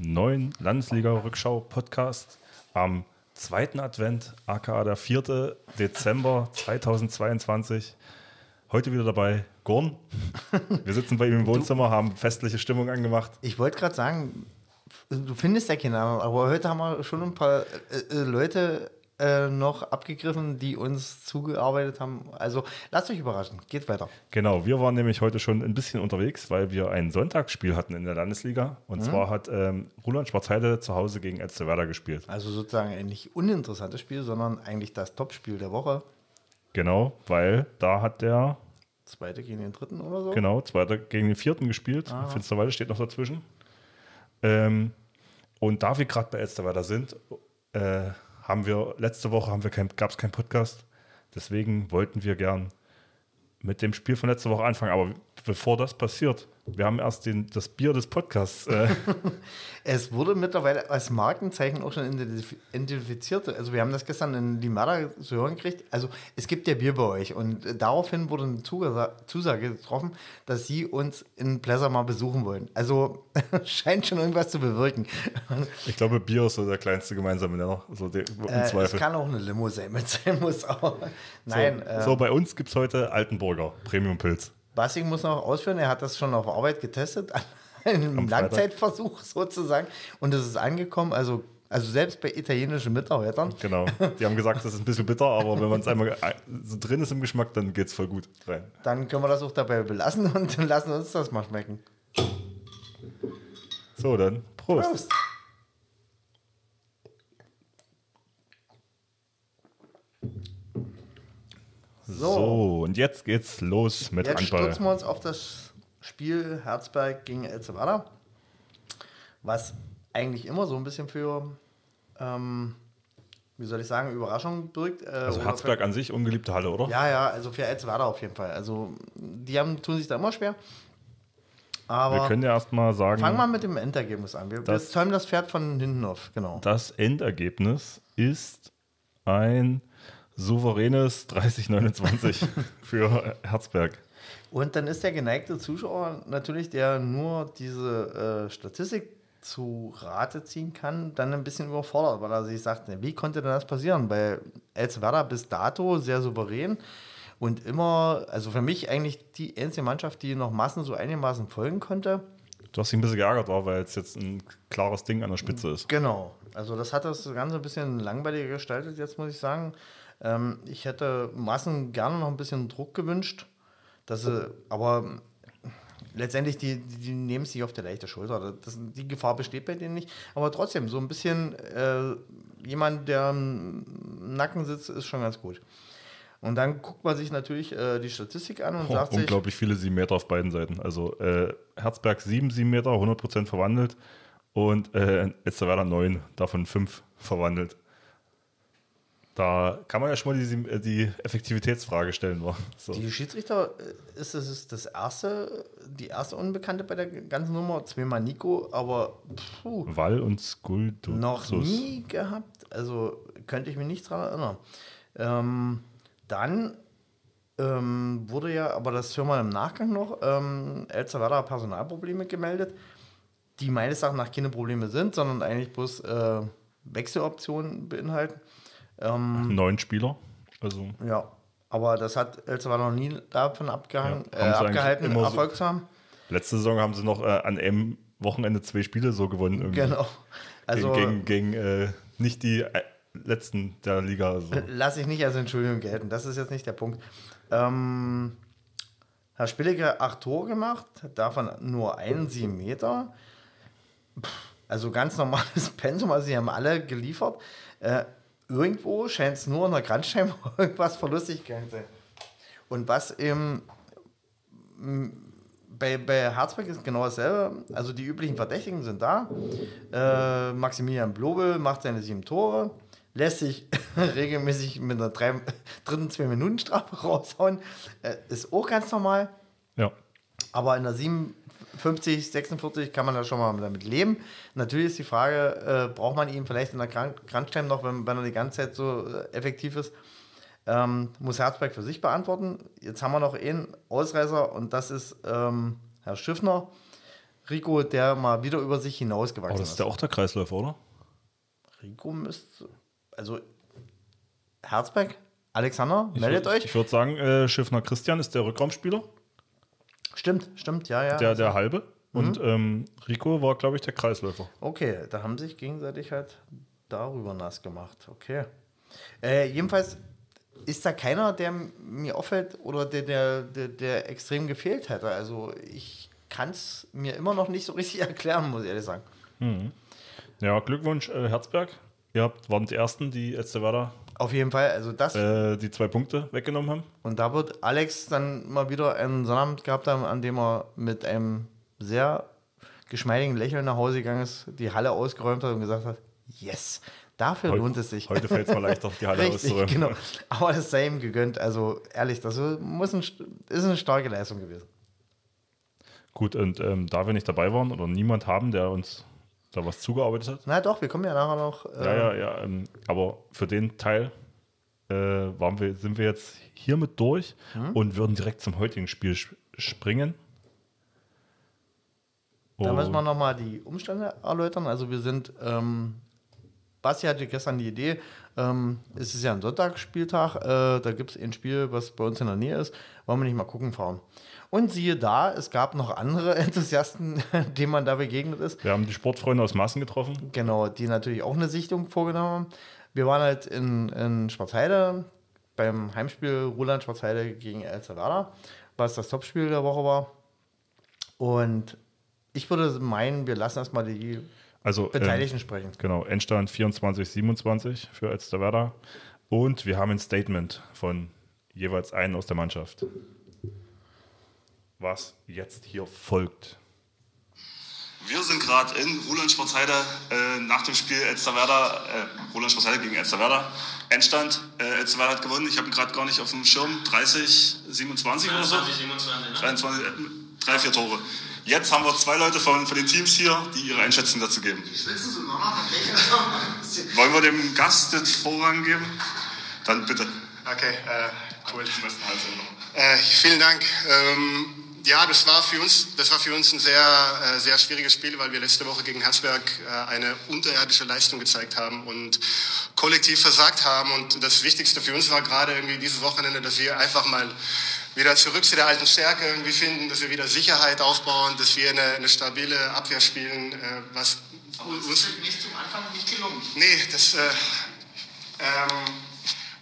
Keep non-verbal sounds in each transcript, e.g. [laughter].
neuen Landesliga-Rückschau-Podcast am zweiten Advent, aka der 4. Dezember [laughs] 2022. Heute wieder dabei Gorn. Wir sitzen bei ihm im Wohnzimmer, haben festliche Stimmung angemacht. Ich wollte gerade sagen, du findest ja keinen Namen, aber heute haben wir schon ein paar äh, äh, Leute äh, noch abgegriffen, die uns zugearbeitet haben. Also lasst euch überraschen, geht weiter. Genau, wir waren nämlich heute schon ein bisschen unterwegs, weil wir ein Sonntagsspiel hatten in der Landesliga. Und mhm. zwar hat ähm, Roland Schwarzheide zu Hause gegen Elsterwerda gespielt. Also sozusagen ein nicht uninteressantes Spiel, sondern eigentlich das Topspiel der Woche. Genau, weil da hat der Zweite gegen den dritten oder so? Genau, zweiter gegen den vierten gespielt. Ah. Finsterwalde steht noch dazwischen. Ähm, und da wir gerade bei Elsterwerda sind, äh, haben wir letzte Woche haben wir kein, gab es keinen Podcast. Deswegen wollten wir gern mit dem Spiel von letzter Woche anfangen. Aber bevor das passiert, wir haben erst den, das Bier des Podcasts. Äh. [laughs] es wurde mittlerweile als Markenzeichen auch schon identifiziert. Also wir haben das gestern in Limada zu hören gekriegt. Also es gibt ja Bier bei euch und daraufhin wurde eine Zusage getroffen, dass sie uns in Pleasure mal besuchen wollen. Also [laughs] scheint schon irgendwas zu bewirken. [laughs] Ich glaube, Bier ist so der kleinste gemeinsame Nenner. So der, äh, es kann auch eine Limo sein, mit sein muss. Nein. So, äh, so bei uns gibt es heute Altenburger Premium Pilz. Bassing muss noch ausführen, er hat das schon auf Arbeit getestet, [laughs] einem Langzeitversuch sozusagen. Und es ist angekommen, also, also selbst bei italienischen Mitarbeitern. Genau, die haben gesagt, das ist ein bisschen bitter, aber wenn man es einmal so drin ist im Geschmack, dann geht es voll gut rein. Dann können wir das auch dabei belassen und [laughs] lassen uns das mal schmecken. So, dann Prost. Prost. So. so, und jetzt geht's los mit jetzt Handball. Jetzt stürzen wir uns auf das Spiel Herzberg gegen El Salvador, was eigentlich immer so ein bisschen für, ähm, wie soll ich sagen, Überraschung birgt. Äh, also Herzberg für, an sich, ungeliebte Halle, oder? Ja, ja, also für El Salvador auf jeden Fall. Also die haben, tun sich da immer schwer. Aber wir können ja erstmal sagen. Fangen wir mit dem Endergebnis an. Wir, das, wir zäumen das Pferd von hinten auf, genau. Das Endergebnis ist ein souveränes 30-29 [laughs] für Herzberg. Und dann ist der geneigte Zuschauer natürlich, der nur diese äh, Statistik zu Rate ziehen kann, dann ein bisschen überfordert, weil er sich sagt, wie konnte denn das passieren? Bei Elzwerder bis dato sehr souverän und immer, also für mich eigentlich die einzige Mannschaft, die noch Massen so einigermaßen folgen konnte. Du hast dich ein bisschen geärgert, weil es jetzt ein klares Ding an der Spitze ist. Genau. Also das hat das Ganze ein bisschen langweiliger gestaltet, jetzt muss ich sagen. Ähm, ich hätte Massen gerne noch ein bisschen Druck gewünscht, dass sie, aber letztendlich, die, die nehmen sich auf der leichte Schulter. Das, die Gefahr besteht bei denen nicht. Aber trotzdem, so ein bisschen äh, jemand, der im Nacken sitzt, ist schon ganz gut. Und dann guckt man sich natürlich äh, die Statistik an und oh, sagt unglaublich sich, viele 7 Meter auf beiden Seiten. Also äh, Herzberg 7 7 Meter, 100% verwandelt und äh, Etzerwerder 9, davon 5 verwandelt. Da kann man ja schon mal die, die Effektivitätsfrage stellen. So. Die Schiedsrichter äh, ist das, das erste, die erste Unbekannte bei der ganzen Nummer. Zweimal Nico, aber puh, Wall und Skuldur. Noch nie gehabt. Also könnte ich mich nicht daran erinnern. Ähm, dann ähm, wurde ja, aber das hören wir im Nachgang noch, ähm, El Salvador Personalprobleme gemeldet, die meines Erachtens nach keine Probleme sind, sondern eigentlich bloß äh, Wechseloptionen beinhalten. Ähm, Neun Spieler. Also. Ja, aber das hat El Salvador noch nie davon abgehangen, ja, äh, abgehalten, Erfolg zu haben. Letzte Saison haben sie noch äh, an einem Wochenende zwei Spiele so gewonnen. Irgendwie. Genau. Also, gegen gegen, gegen äh, nicht die äh, letzten der Liga. Also. Lass ich nicht als Entschuldigung gelten. Das ist jetzt nicht der Punkt. Ähm, Herr Spilliger acht Tore gemacht, davon nur einen sieben Meter. Also ganz normales [laughs] Pensum, also sie haben alle geliefert. Äh, irgendwo scheint es nur in der Grandstein [laughs] irgendwas verlustig zu sein. Und was eben bei, bei Harzberg ist genau dasselbe. Also die üblichen Verdächtigen sind da. Äh, Maximilian Blobel macht seine sieben Tore, lässt sich [laughs] regelmäßig mit einer drei, [laughs] dritten Zwei-Minuten-Strafe raushauen. Äh, ist auch ganz normal. Ja. Aber in der 57, 46 kann man da schon mal damit leben. Natürlich ist die Frage, äh, braucht man ihn vielleicht in der Crunch-Time noch, wenn, wenn er die ganze Zeit so äh, effektiv ist? Ähm, muss Herzberg für sich beantworten. Jetzt haben wir noch einen Ausreißer und das ist ähm, Herr Schiffner. Rico, der mal wieder über sich hinausgewachsen ist. Oh, das ist ja auch der Kreisläufer, oder? Rico müsste. Also Herzberg, Alexander, meldet ich euch. Ich würde sagen, äh, Schiffner Christian ist der Rückraumspieler. Stimmt, stimmt, ja, ja. Der, der halbe. Und ähm, Rico war, glaube ich, der Kreisläufer. Okay, da haben sich gegenseitig halt darüber nass gemacht. Okay. Äh, jedenfalls ist da keiner, der mir auffällt oder der, der, der, der extrem gefehlt hätte. Also ich kann es mir immer noch nicht so richtig [laughs] erklären, muss ich ehrlich sagen. Ja, Glückwunsch, äh, Herzberg. Ihr habt, waren die Ersten, die Etzewerder Auf jeden Fall, also das. äh, die zwei Punkte weggenommen haben. Und da wird Alex dann mal wieder einen Sonnabend gehabt haben, an dem er mit einem sehr geschmeidigen Lächeln nach Hause gegangen ist, die Halle ausgeräumt hat und gesagt hat, yes, dafür lohnt es sich. Heute fällt es mal leichter, die Halle [laughs] Richtig, auszuräumen. genau. Aber das sei ihm gegönnt. Also ehrlich, das muss ein, ist eine starke Leistung gewesen. Gut, und ähm, da wir nicht dabei waren oder niemand haben, der uns da was zugearbeitet hat. Na doch, wir kommen ja nachher noch. Äh, Ja, ja, ja. Ähm, aber für den Teil äh, waren wir, sind wir jetzt hiermit durch Mhm. und würden direkt zum heutigen Spiel springen. Da müssen wir nochmal die Umstände erläutern. Also wir sind, ähm, Basti hatte gestern die Idee, ähm, es ist ja ein Sonntagsspieltag, äh, da gibt es ein Spiel, was bei uns in der Nähe ist, wollen wir nicht mal gucken fahren. Und siehe da, es gab noch andere [laughs] Enthusiasten, [laughs] denen man da begegnet ist. Wir haben die Sportfreunde aus Maßen getroffen. Genau, die natürlich auch eine Sichtung vorgenommen haben. Wir waren halt in, in Schwarzheide beim Heimspiel Roland Schwarzheide gegen El Salvador, was das Topspiel der Woche war. Und ich würde meinen, wir lassen erstmal die Also Beteiligten ähm, sprechen. genau, Endstand 24, 27 für Elsterwerda. Und wir haben ein Statement von jeweils einen aus der Mannschaft. Was jetzt hier folgt. Wir sind gerade in Roland Sportheide äh, nach dem Spiel Elsterwerda, äh, Roland Sportheide gegen Elsterwerda. Endstand, äh, Elsterwerda hat gewonnen. Ich habe ihn gerade gar nicht auf dem Schirm. 30, 27 oder so? 27, 23, äh, drei, vier Tore. Jetzt haben wir zwei Leute von, von den Teams hier, die ihre Einschätzung dazu geben. Wollen wir dem Gast den Vorrang geben? Dann bitte. Okay, äh, cool. Äh, vielen Dank. Ähm, ja, das war für uns, das war für uns ein sehr, äh, sehr schwieriges Spiel, weil wir letzte Woche gegen Herzberg äh, eine unterirdische Leistung gezeigt haben und kollektiv versagt haben. Und das Wichtigste für uns war gerade irgendwie dieses Wochenende, dass wir einfach mal wieder zurück zu der alten Stärke irgendwie finden, dass wir wieder Sicherheit aufbauen, dass wir eine, eine stabile Abwehr spielen, äh, was Aber uns ist nicht zum Anfang nicht gelungen. Nee, das, äh, ähm,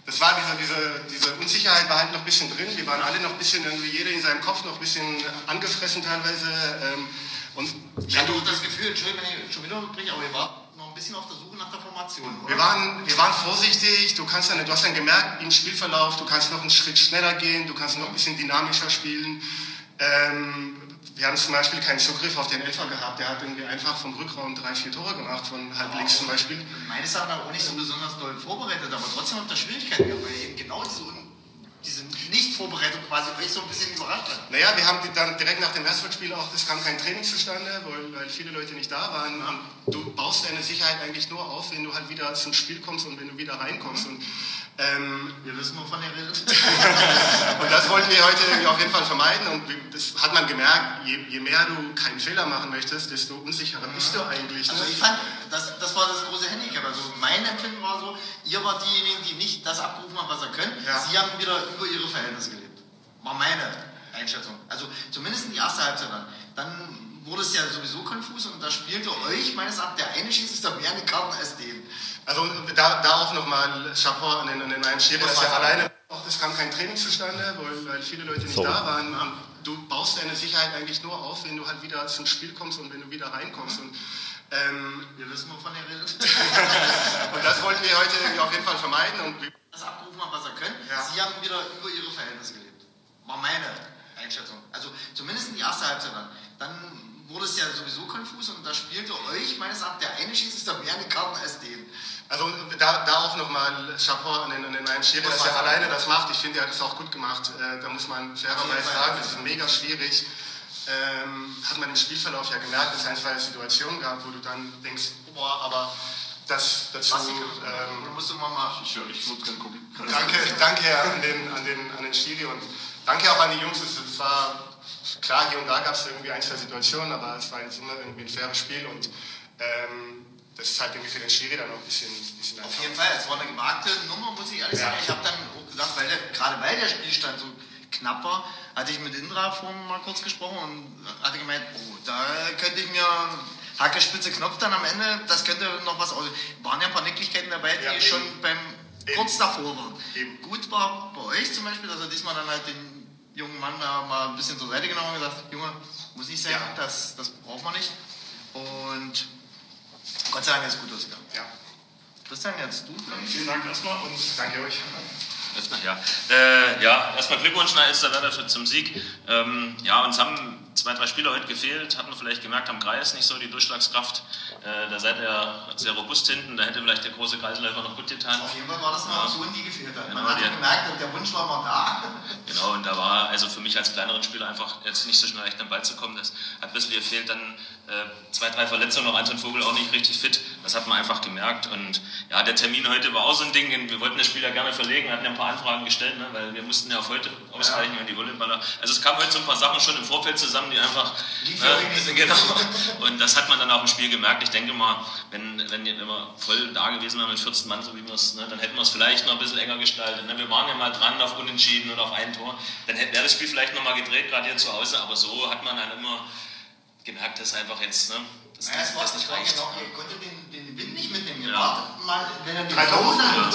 das war diese, diese, diese Unsicherheit war halt noch ein bisschen drin. Wir waren alle noch ein bisschen, irgendwie jeder in seinem Kopf noch ein bisschen angefressen teilweise. Ähm, und Ich hatte auch das Gefühl, Entschuldigung, wenn ich schon wieder unterbreche, aber ihr wart noch ein bisschen auf der Suche Formation, oder? wir waren, wir waren vorsichtig. Du, kannst dann, du hast dann gemerkt im Spielverlauf, du kannst noch einen Schritt schneller gehen, du kannst noch ein bisschen dynamischer spielen. Ähm, wir haben zum Beispiel keinen Zugriff auf den Elfer gehabt. Der hat irgendwie einfach vom Rückraum drei, vier Tore gemacht, von halb links zum Beispiel. Meines Erachtens auch nicht so besonders doll vorbereitet, aber trotzdem habt ihr Schwierigkeiten gehabt, weil eben genau diese, Un- diese Nicht-Vorbereitung quasi euch so ein bisschen überrascht hat. Naja, wir haben dann direkt nach dem Herzberg-Spiel auch, es kam kein Training zustande, weil, weil viele Leute nicht da waren. Du baust deine Sicherheit eigentlich nur auf, wenn du halt wieder zum Spiel kommst und wenn du wieder reinkommst. Und, ähm, Wir wissen, wovon ihr redet. [laughs] und das wollten wir heute auf jeden Fall vermeiden. Und das hat man gemerkt, je, je mehr du keinen Fehler machen möchtest, desto unsicherer bist du eigentlich. Also ich fand, das, das war das große Handicap. Also mein Empfinden war so, ihr wart diejenigen, die nicht das abgerufen haben, was ihr könnt. Ja. Sie haben wieder über ihre Verhältnisse gelebt. War meine Einschätzung. Also zumindest in die erste Halbzeit dann. Dann wurde es ja sowieso konfus und da spielte euch meines Erachtens, der eine schießt da mehr eine Karten als den. Also da, da auch nochmal Chapeau an den, an den einen Schiri, dass er alleine, auch es kam kein Training zustande, weil, weil viele Leute nicht So. da waren. Du baust deine Sicherheit eigentlich nur auf, wenn du halt wieder zum Spiel kommst und wenn du wieder reinkommst. Und, ähm, Wir wissen, wovon ihr redet. [laughs] und das wollten wir heute auf jeden Fall vermeiden. Und das abgerufen haben, was ihr könnt. Ja. Sie haben wieder über ihre Verhältnisse gelebt. War meine Einschätzung. Also zumindest in die erste Halbzeit dann. Dann wurde es ja sowieso konfus und da spielte euch meines Erachtens der eine da mehr eine Karten als den. Also da, da auch nochmal Chapeau an den, an den einen Schiri, dass er alleine das macht. Ich finde, er hat es auch gut gemacht. Äh, da muss man fairerweise sagen, das ist mega schwierig. Ähm, hat man im Spielverlauf ja gemerkt, dass es ein, zwei Situationen gab, wo du dann denkst, boah, aber das dazu. Ähm, musst du mal machen. Ich, ich würde gerne gucken. Danke, danke an den, an, den, an den Schiri und danke auch an die Jungs. Es war klar, hier und da gab es irgendwie ein, zwei Situationen, aber es war jetzt immer irgendwie ein faires Spiel und ähm, das ist halt irgendwie für den Schiri dann auch ein bisschen, bisschen Auf jeden Fall, es war eine gewagte Nummer, muss ich ehrlich ja. sagen. Ich habe dann auch gesagt, weil der, gerade weil der Spielstand so knapp war, hatte ich mit Indra vorhin mal kurz gesprochen und hatte gemeint, oh, da könnte ich mir Hacke, Spitze, Knopf dann am Ende, das könnte noch was aus. Waren ja ein paar Nicklichkeiten dabei, die ja, schon beim eben. kurz davor waren. Eben. Gut war bei euch zum Beispiel, dass er diesmal dann halt den jungen Mann da mal ein bisschen zur Seite genommen und gesagt, Junge, muss ich sagen, ja. das, das braucht man nicht. Und Gott sei Dank ist es gut ausgegangen. Ja. Christian, jetzt du. Vielen Dank erstmal und danke euch. Ja, äh, ja erstmal Glückwunsch nach Elsterwerder zum Sieg. Ähm, ja, uns haben zwei, drei Spieler heute gefehlt, hatten vielleicht gemerkt, am Kreis nicht so die Durchschlagskraft. Äh, da seid ihr sehr robust hinten, da hätte vielleicht der große Kreisläufer noch gut getan. Auf jeden Fall war das eine Option, die gefehlt hat. Genau, Man hat ja gemerkt, der Wunsch war mal da. [laughs] Genau, und da war also für mich als kleineren Spieler einfach jetzt nicht so schnell leicht am Ball zu kommen. Das hat ein bisschen gefehlt. Dann äh, zwei, drei Verletzungen, noch Anton Vogel auch nicht richtig fit. Das hat man einfach gemerkt. Und ja, der Termin heute war auch so ein Ding. Wir wollten das Spiel ja gerne verlegen, hatten ja ein paar Anfragen gestellt, ne, weil wir mussten ja auf heute ausweichen ja. und die Volleyballer. Also es kamen heute so ein paar Sachen schon im Vorfeld zusammen, die einfach. Äh, [laughs] genau. Und das hat man dann auch im Spiel gemerkt. Ich denke mal, wenn, wenn, wenn wir voll da gewesen wären mit 14 Mann, so wie wir es, ne, dann hätten wir es vielleicht noch ein bisschen enger gestaltet. Ne? Wir waren ja mal dran auf Unentschieden und auf ein Tor. Dann wäre das Spiel vielleicht nochmal gedreht, gerade hier zu Hause. Aber so hat man dann immer gemerkt, dass einfach jetzt. Ne, das, naja, das, das nicht reicht. Genau, ihr konntet den, den Wind nicht mitnehmen. Ja. mal, wenn er die Hose an den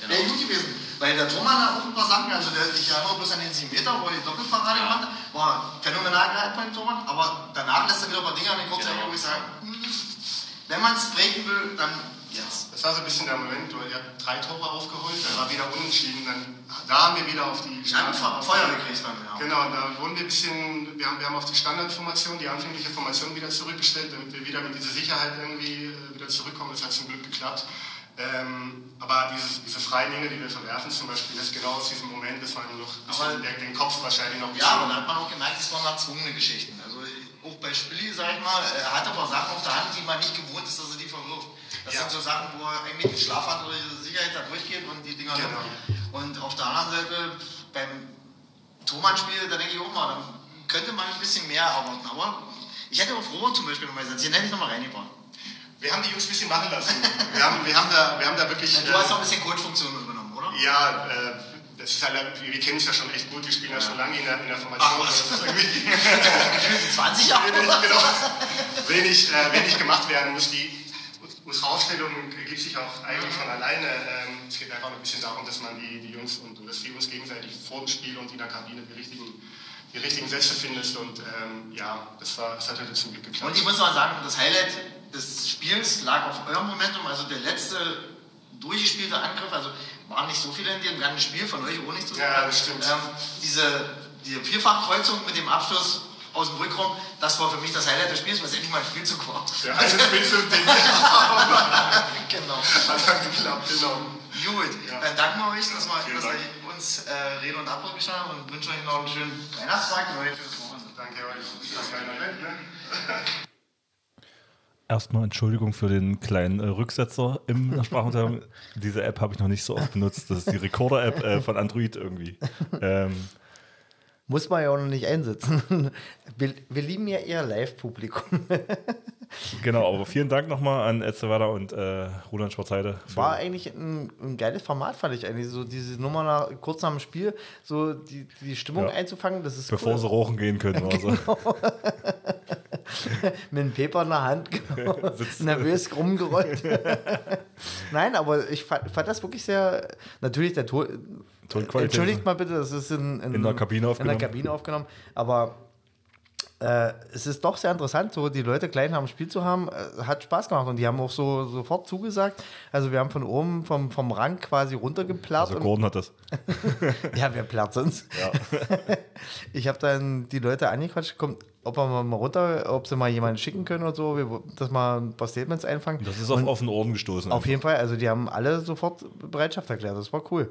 genau. wäre gut gewesen. Weil der Thomas hat auch ein paar Sachen, also der, ich erinnere bloß an den 7 Meter, wo er die Doppelparade ja. gemacht hat, war phänomenal gehalten beim Thomas, aber danach lässt er wieder ein paar Dinge an den kurzen genau. wo ich sage, hm, wenn man es brechen will, dann jetzt. Das war so ein bisschen der Moment, wo er drei Tore aufgeholt, dann war wieder unentschieden, dann, da haben wir wieder auf die... Feuer gekriegt dann, ja. Genau, da wurden wir ein bisschen, wir haben, wir haben auf die Standardformation, die anfängliche Formation wieder zurückgestellt, damit wir wieder mit dieser Sicherheit irgendwie äh, wieder zurückkommen. Das hat zum Glück geklappt. Ähm, aber dieses, diese freien Dinge, die wir verwerfen, zum Beispiel, das ist genau aus diesem Moment, dass man noch der, den Kopf wahrscheinlich noch. Ja, aber da hat man auch gemerkt, es waren erzwungene Geschichten. Also auch bei Spilli, sag ich mal, er hat aber Sachen auf der Hand, die man nicht gewohnt ist, dass er die verwirft. Das ja. sind so Sachen, wo er eigentlich mit Schlaf hat oder diese Sicherheit da durchgeht und die Dinger. Genau. Und auf der anderen Seite, beim Thomann-Spiel, da denke ich auch mal, dann könnte man ein bisschen mehr erwarten. Aber ich hätte auf Robert zum Beispiel nochmal gesagt, hier hätte ich nochmal reingebracht. Wir haben die Jungs ein bisschen machen lassen. wir, haben, wir, haben da, wir haben da wirklich. Du hast auch ein bisschen Coach-Funktion übernommen, oder? Ja, äh, das ist halt, wir, kennen es ja schon echt gut, wir spielen ja, ja schon lange in der, in der Formation. Ach, das ist irgendwie [laughs] 20 Jahre. [laughs] Wenig, genau, wenig, äh, wenig gemacht werden muss. Die, unsere Aufstellung ergibt sich auch eigentlich von alleine. Ähm, es geht einfach ein bisschen darum, dass man die, die Jungs und, dass wir uns gegenseitig vor dem Spiel und in der Kabine die richtigen, die richtigen Sätze findest. Und ähm, ja, das, war, das hat heute zum Glück geklappt. Und ich muss mal sagen, das Highlight des Spiels lag auf eurem Momentum, also der letzte durchgespielte Angriff, also waren nicht so viele in dem ganzen Spiel, von euch auch nicht so viele. Ja, das stimmt. Ähm, diese, diese Vierfachkreuzung mit dem Abschluss aus dem Rückraum, das war für mich das Highlight des Spiels, weil es endlich mal ein Spielzug war. Ja, also Spielzug-Ding. [laughs] genau. Hat dann geklappt, genau. Gut, ja. dann danken wir euch, dass, wir, dass ihr uns äh, Rede und Antwort gestanden habt und wünschen euch noch einen schönen Weihnachtstag und Wochenende. Danke euch. Ne? Erstmal Entschuldigung für den kleinen äh, Rücksetzer im [laughs] Sprachunterricht. Diese App habe ich noch nicht so oft benutzt. Das ist die Recorder-App äh, von Android irgendwie. Ähm, muss man ja auch noch nicht einsetzen. [laughs] Wir, wir lieben ja eher Live-Publikum. [laughs] genau, aber vielen Dank nochmal an Etzewada und äh, Roland Schwarzheide. War eigentlich ein, ein, geiles Format, fand ich eigentlich. So diese Nummer nach, kurz nach dem Spiel, so die, die Stimmung ja. einzufangen, das ist Bevor cool. sie rochen gehen können. [laughs] genau. so. Mit einem Paper in der Hand, genau. nervös rumgerollt. Nein, aber ich fand, fand, das wirklich sehr. Natürlich, der Tor. Entschuldigt mal bitte, das ist in, in, in der Kabine aufgenommen. In der Kabine aufgenommen. Aber äh, es ist doch sehr interessant, so die Leute klein am Spiel zu haben, äh, hat Spaß gemacht und die haben auch so sofort zugesagt. Also wir haben von oben vom, vom Rang quasi runtergeplärrt. Also Gordon hat das. [laughs] ja, wer plärt sonst? Ja. [laughs] ich habe dann die Leute angequatscht, kommt, ob wir mal runter, ob sie mal jemanden schicken können oder so, wir, dass mal ein paar Statements einfangen. Das ist auf und offenen Ohren gestoßen. Auf einfach. jeden Fall, also die haben alle sofort Bereitschaft erklärt, das war cool.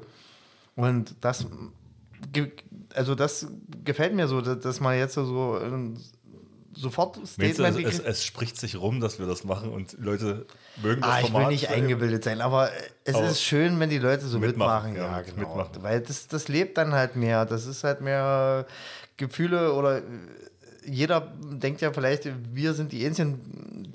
Und das also das gefällt mir so, dass man jetzt so sofort Statement. Du, es, es, spricht sich rum, dass wir das machen und Leute mögen das ah, Ich will nicht eingebildet sein, aber es aber ist schön, wenn die Leute so mitmachen. mitmachen. Ja, ja, genau. Mitmachen. Weil das, das lebt dann halt mehr. Das ist halt mehr Gefühle oder jeder denkt ja vielleicht, wir sind die Einzigen,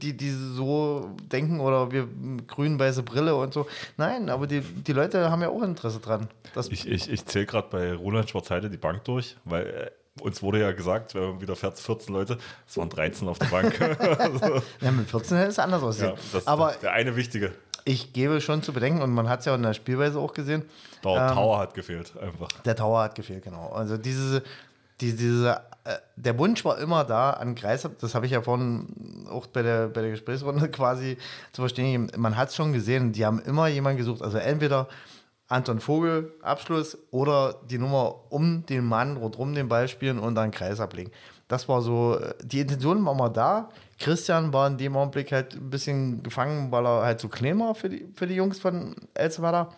die, die so denken oder wir grün-weiße Brille und so. Nein, aber die, die Leute haben ja auch Interesse dran. ich ich, ich zähle gerade bei Roland Schwarzheide die Bank durch, weil äh, uns wurde ja gesagt, wir haben wieder 14 Leute, es waren 13 auf der Bank. [laughs] [laughs] ja, mit 14 hätte es anders aussehen. Ja, aber der eine wichtige. Ich gebe schon zu bedenken, und man hat es ja in der Spielweise auch gesehen. Der ähm, Tower hat gefehlt, einfach. Der Tower hat gefehlt, genau. Also diese, die, diese äh, der Wunsch war immer da an Kreis, das habe ich ja vorhin auch bei der, bei der Gesprächsrunde [laughs] quasi zu verstehen, man hat es schon gesehen, die haben immer jemanden gesucht, also entweder Anton Vogel, Abschluss, oder die Nummer um den Mann rundherum den Ball spielen und dann Kreis ablegen. Das war so, die Intention war mal da. Christian war in dem Augenblick halt ein bisschen gefangen, weil er halt zu so klein war für die, für die Jungs von Elswerder.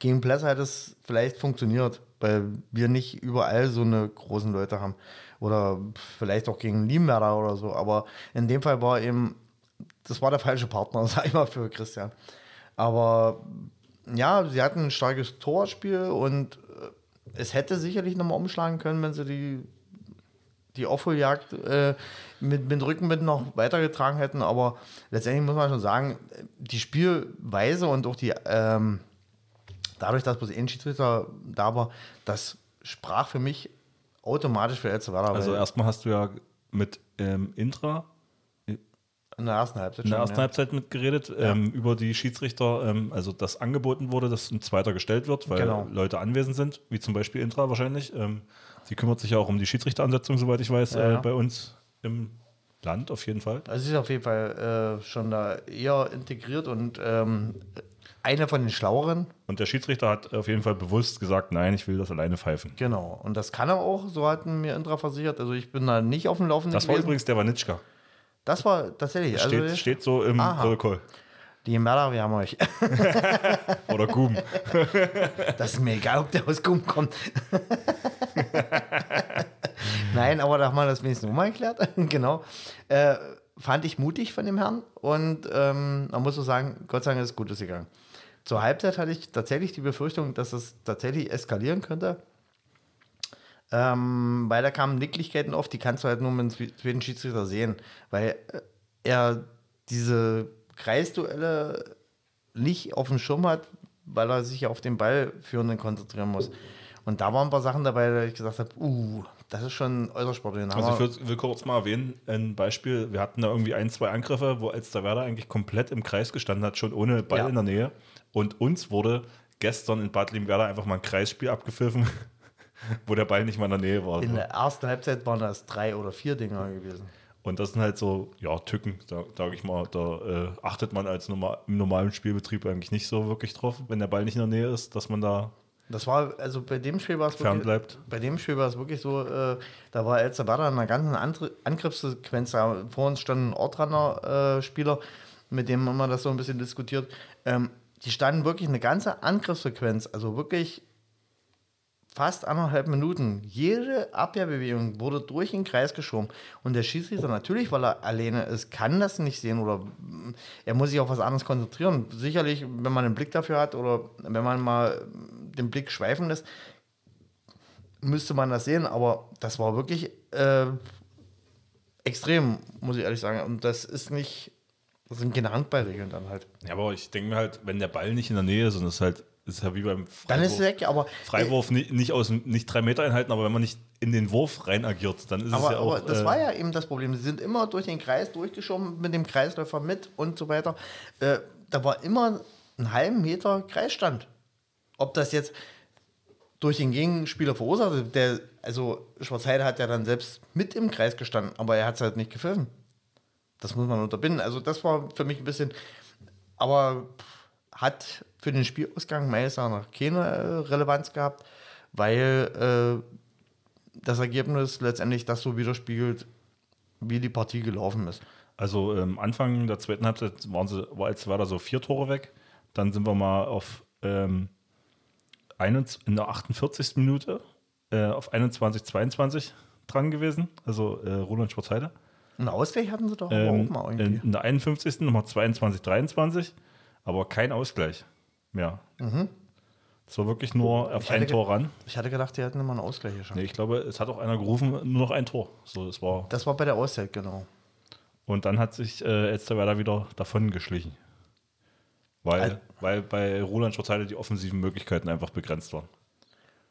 Gegen Pless hat es vielleicht funktioniert weil wir nicht überall so eine großen Leute haben. Oder vielleicht auch gegen Liemwerder oder so. Aber in dem Fall war eben, das war der falsche Partner, [laughs] sag ich mal, für Christian. Aber ja, sie hatten ein starkes Torspiel und äh, es hätte sicherlich nochmal umschlagen können, wenn sie die, die Aufholjagd äh, mit, mit Rückenwind noch weitergetragen hätten. Aber letztendlich muss man schon sagen, die Spielweise und auch die ähm, dadurch, dass bloß ein Schiedsrichter da war, das sprach für mich automatisch für Elsterwerda. Also erstmal hast du ja mit ähm, Intra in der ersten Halbzeit, in der ersten ja. Halbzeit mitgeredet ja. ähm, über die Schiedsrichter, ähm, also dass angeboten wurde, dass ein zweiter gestellt wird, weil genau. Leute anwesend sind, wie zum Beispiel Intra wahrscheinlich. Ähm, sie kümmert sich ja auch um die Schiedsrichteransetzung, soweit ich weiß, ja, äh, bei uns im Land auf jeden Fall. Also sie ist auf jeden Fall äh, schon da eher integriert und ähm, einer von den Schlaueren. Und der Schiedsrichter hat auf jeden Fall bewusst gesagt, nein, ich will das alleine pfeifen. Genau. Und das kann er auch, so hatten mir Indra versichert. Also ich bin da nicht auf dem Laufenden Das war übrigens der Wanitschka. Das war tatsächlich. Das steht, also, steht so im aha. Protokoll. Die Mörder, wir haben euch. [laughs] Oder Gum. [laughs] das ist mir egal, ob der aus Gum kommt. [laughs] Nein, aber da haben wir das wenigstens nochmal erklärt. genau. Äh, fand ich mutig von dem Herrn und ähm, man muss so sagen, Gott sei Dank ist es Gutes gegangen. Zur Halbzeit hatte ich tatsächlich die Befürchtung, dass es tatsächlich eskalieren könnte. Ähm, weil da kamen Nicklichkeiten auf, die kannst du halt nur mit dem zweiten Schiedsrichter sehen, weil äh, er diese Kreisduelle nicht auf dem Schirm hat, weil er sich auf den Ballführenden konzentrieren muss. Und da waren ein paar Sachen dabei, da ich gesagt habe, uh, das ist schon äußerst sportlich. Also ich will, will, kurz mal erwähnen, ein Beispiel, wir hatten da irgendwie ein, zwei Angriffe, wo Elsterwerda eigentlich komplett im Kreis gestanden hat, schon ohne Ball ja. in der Nähe. Und uns wurde gestern in Bad Limwerda einfach mal ein Kreisspiel abgepfiffen, [laughs] wo der Ball nicht mal in der Nähe war. In der ersten Halbzeit waren das drei oder vier Dinger gewesen. Und das sind halt so, ja, Tücken, da sage ich mal, da äh, achtet man als normal, im normalen Spielbetrieb eigentlich nicht so wirklich drauf, wenn der Ball nicht in der Nähe ist, dass man da das war, also bei dem Spiel war es wirklich, bleibt. bei dem Spiel war es wirklich so, äh, da war El Sabada in einer ganzen Andre Angriffssequenz, da vor uns stand ein Ortraner-Spieler, äh, mit dem haben wir das so ein bisschen diskutiert. Ähm, die standen wirklich eine ganze Angriffssequenz, also wirklich fast anderthalb Minuten. Jede Abwehrbewegung wurde durch den Kreis geschoben. Und der Schiedsrichter, natürlich, weil er alleine ist, kann das nicht sehen oder er muss sich auf was anderes konzentrieren. Sicherlich, wenn man einen Blick dafür hat oder wenn man mal den Blick schweifen lässt, müsste man das sehen. Aber das war wirklich äh, extrem, muss ich ehrlich sagen. Und das ist nicht, das sind keine Handballregeln dann halt. Ja, aber ich denke mir halt, wenn der Ball nicht in der Nähe ist und es halt ist ja wie beim Freiwurf. Dann ist es weg, aber. Freiwurf nicht, nicht, aus, nicht drei Meter einhalten, aber wenn man nicht in den Wurf rein agiert, dann ist aber, es ja auch. Aber das äh, war ja eben das Problem. Sie sind immer durch den Kreis durchgeschoben mit dem Kreisläufer mit und so weiter. Äh, da war immer ein halben Meter Kreisstand. Ob das jetzt durch den Gegenspieler verursacht, der also Schwarzheide hat ja dann selbst mit im Kreis gestanden, aber er hat es halt nicht gepfiffen. Das muss man unterbinden. Also das war für mich ein bisschen, aber hat für den Spielausgang meines Erachtens keine äh, Relevanz gehabt, weil äh, das Ergebnis letztendlich das so widerspiegelt, wie die Partie gelaufen ist. Also ähm, Anfang der zweiten Halbzeit waren sie, war jetzt war da so vier Tore weg. Dann sind wir mal auf ähm, in der 48. Minute äh, auf 21, 22 dran gewesen. Also äh, Roland Schwarzheide. Einen Ausgleich hatten sie doch Ähm, auch mal irgendwie. in, der 51. nochmal 22, 23, aber kein Ausgleich mehr. Es war wirklich nur auf Ich ein Tor ran. Ich hatte gedacht, die hätten immer einen Ausgleich geschafft. Nee, ich glaube, es hat auch einer gerufen, nur noch ein Tor. So, es war. Das war bei der Auszeit, genau. Und dann hat sich äh, Elsterwerda wieder davon geschlichen. Weil, Al- weil bei Roland Schwarzheide die offensiven Möglichkeiten einfach begrenzt waren.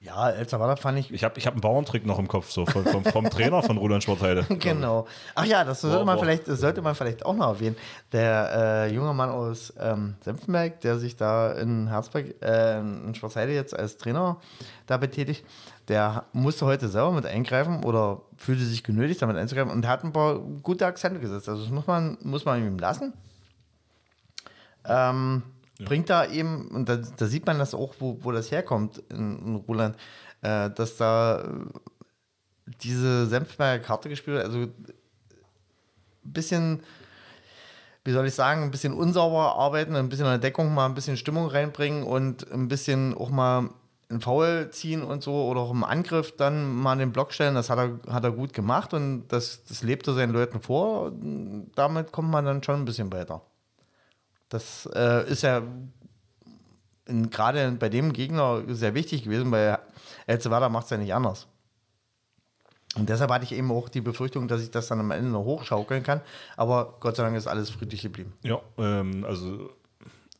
Ja, El Salvador fand ich Ich habe ich hab einen Bauerntrick noch im Kopf, so vom, vom, [laughs] vom Trainer von Roland Schwarzheide. Genau. Ach ja, das sollte, Wow, man wow. vielleicht, das sollte man vielleicht auch noch erwähnen. Der äh, junge Mann aus ähm, Senftenberg, der sich da in Herzberg, äh, in Schwarzheide jetzt als Trainer da betätigt, der musste heute selber mit eingreifen oder fühlte sich genötigt, damit einzugreifen und hat ein paar gute Akzente gesetzt. Also das muss man, muss man ihm lassen. Ähm, Bringt da eben, und da, da sieht man das auch, wo, wo das herkommt in, in Ruland, äh, dass da äh, diese Senfberger Karte gespielt wird. Also ein bisschen, wie soll ich sagen, ein bisschen unsauber arbeiten, ein bisschen an der Deckung mal ein bisschen Stimmung reinbringen und ein bisschen auch mal einen Foul ziehen und so oder auch im Angriff dann mal den Block stellen. Das hat er, hat er gut gemacht und das, das lebt er seinen Leuten vor. Damit kommt man dann schon ein bisschen weiter. Das äh, ist ja gerade bei dem Gegner sehr wichtig gewesen, weil Elzevada macht es ja nicht anders. Und deshalb hatte ich eben auch die Befürchtung, dass ich das dann am Ende noch hochschaukeln kann. Aber Gott sei Dank ist alles friedlich geblieben. Ja, ähm, also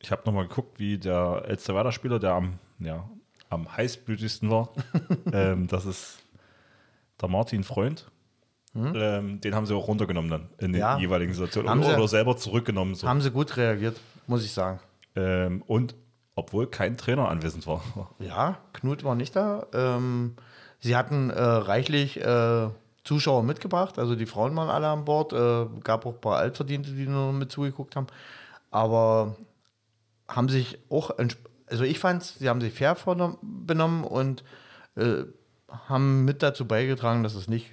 ich habe nochmal geguckt, wie der Elsterwerda-Spieler, der am, ja, am heißblütigsten war, [laughs] ähm, das ist der Martin Freund. Ähm, den haben sie auch runtergenommen dann in den Ja. jeweiligen Situationen Haben oder, sie- oder selber zurückgenommen. So. Haben sie gut reagiert, muss ich sagen. Ähm, und obwohl kein Trainer anwesend war. [laughs] Ja, Knut war nicht da. Ähm, sie hatten äh, reichlich äh, Zuschauer mitgebracht, also die Frauen waren alle an Bord. Äh, gab auch ein paar Altverdiente, die nur mit zugeguckt haben. Aber haben sich auch, also ich fand, sie haben sich fair benommen und äh, haben mit dazu beigetragen, dass es nicht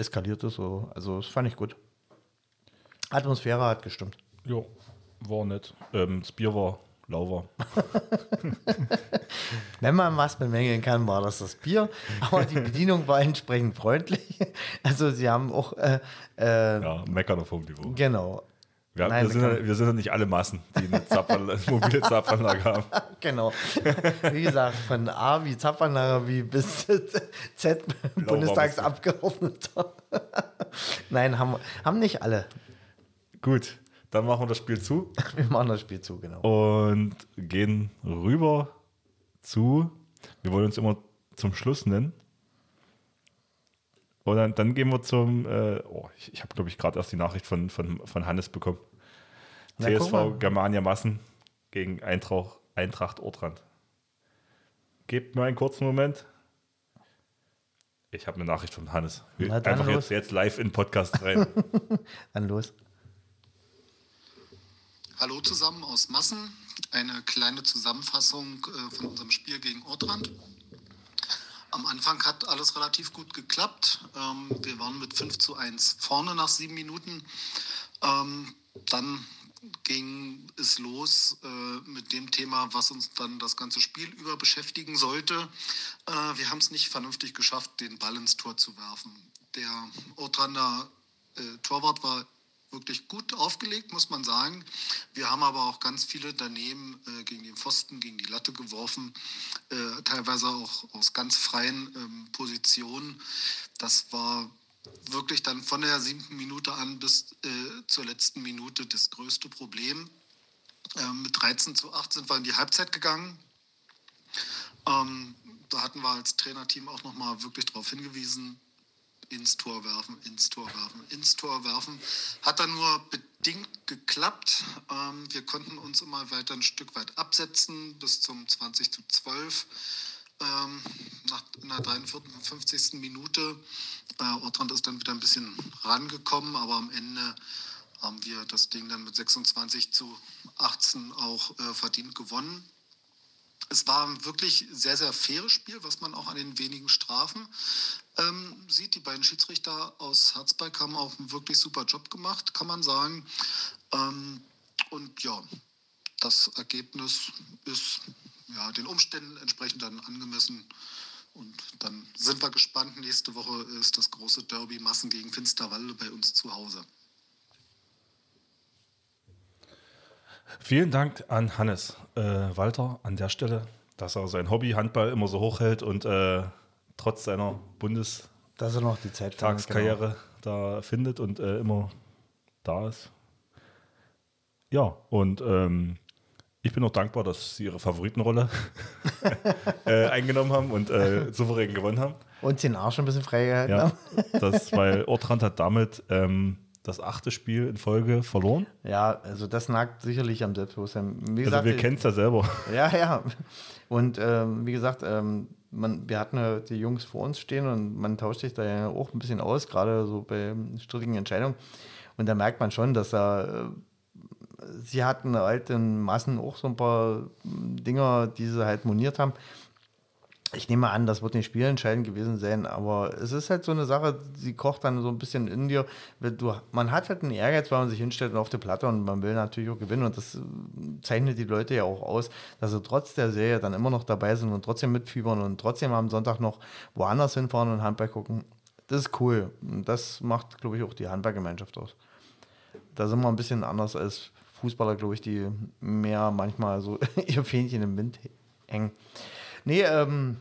eskaliert ist. So. Also das fand ich gut. Atmosphäre hat gestimmt. Ja, war nett. Ähm, das Bier war lauwarm. [laughs] Wenn man was bemängeln kann, war das das Bier. Aber die Bedienung war entsprechend freundlich. Also sie haben auch, äh, äh, Ja, meckern auf hohem Niveau. genau, Wir, Nein, wir, sind, ja- wir sind ja nicht alle Massen, die eine Zapfanlage, [laughs] mobile Zapfanlage haben. genau. Wie gesagt, von A wie Zapfanlage wie bis [laughs] Z Bundestagsabgeordneter. Nein, haben, haben nicht alle. Gut, dann machen wir das Spiel zu. [laughs] Wir machen das Spiel zu, genau. und gehen rüber zu, wir wollen uns immer zum Schluss nennen. Und dann, dann gehen wir zum, äh, oh, ich, ich habe glaube ich gerade erst die Nachricht von, von, von Hannes bekommen. Na. CSV Germania Massen gegen Eintracht, Eintracht Ortrand. Gebt mir einen kurzen Moment. Ich habe eine Nachricht von Hannes. Na, Einfach jetzt, jetzt live in den Podcast rein. [laughs] Dann los. Hallo zusammen aus Massen. Eine kleine Zusammenfassung äh, von unserem Spiel gegen Ortrand. Am Anfang hat alles relativ gut geklappt. Ähm, wir waren mit 5 zu 1 vorne nach sieben Minuten. Ähm, dann ging es los äh, mit dem Thema, was uns dann das ganze Spiel über beschäftigen sollte. Äh, wir haben es nicht vernünftig geschafft, den Ball ins Tor zu werfen. Der Ortrander äh, Torwart war wirklich gut aufgelegt, muss man sagen. Wir haben aber auch ganz viele daneben äh, gegen den Pfosten, gegen die Latte geworfen, äh, teilweise auch aus ganz freien ähm, Positionen. Das war wirklich dann von der siebten Minute an bis äh, zur letzten Minute das größte Problem. Ähm, mit 13 zu 8 sind wir in die Halbzeit gegangen. Ähm, da hatten wir als Trainerteam auch nochmal wirklich darauf hingewiesen, ins Tor werfen, ins Tor werfen, ins Tor werfen. Hat dann nur bedingt geklappt. Ähm, wir konnten uns immer weiter ein Stück weit absetzen bis zum 20 zu 12. ähm, nach, in der 53. Minute. Äh, Ortrand ist dann wieder ein bisschen rangekommen, aber am Ende haben wir das Ding dann mit 26 zu 18 auch äh, verdient gewonnen. Es war ein wirklich sehr, sehr faires Spiel, was man auch an den wenigen Strafen ähm, sieht. Die beiden Schiedsrichter aus Herzberg haben auch einen wirklich super Job gemacht, kann man sagen. Ähm, und ja, das Ergebnis ist ja, den Umständen entsprechend dann angemessen. Und dann sind wir gespannt. Nächste Woche ist das große Derby Massen gegen Finsterwalde bei uns zu Hause. Vielen Dank an Hannes äh, Walter an der Stelle, dass er sein Hobby Handball immer so hochhält und äh, trotz seiner er Bundestagskarriere genau. da findet und äh, immer da ist. Ja, und ähm, ich bin auch dankbar, dass sie ihre Favoritenrolle [laughs] äh, eingenommen haben und äh, souverän gewonnen haben. Und den Arsch ein bisschen freigehalten ja, haben. das, weil Ortrand hat damit ähm, das achte Spiel in Folge verloren. Ja, also das nagt sicherlich am Selbstbewusstsein. Wie gesagt, also wir kennen es ja selber. Ja, ja. Und ähm, wie gesagt, ähm, man, wir hatten ja die Jungs vor uns stehen und man tauscht sich da ja auch ein bisschen aus, gerade so bei strittigen Entscheidungen. Und da merkt man schon, dass da äh, sie hatten halt in Massen auch so ein paar Dinger, die sie halt moniert haben. Ich nehme an, das wird nicht spielentscheidend gewesen sein, aber es ist halt so eine Sache, sie kocht dann so ein bisschen in dir. Du, man hat halt einen Ehrgeiz, weil man sich hinstellt auf die Platte und man will natürlich auch gewinnen und das zeichnet die Leute ja auch aus, dass sie trotz der Serie dann immer noch dabei sind und trotzdem mitfiebern und trotzdem am Sonntag noch woanders hinfahren und Handball gucken. Das ist cool. Und das macht, glaube ich, auch die Handballgemeinschaft aus. Da sind wir ein bisschen anders als Fußballer, glaube ich, die mehr manchmal so [laughs] ihr Fähnchen im Wind hängen. Nee, ähm,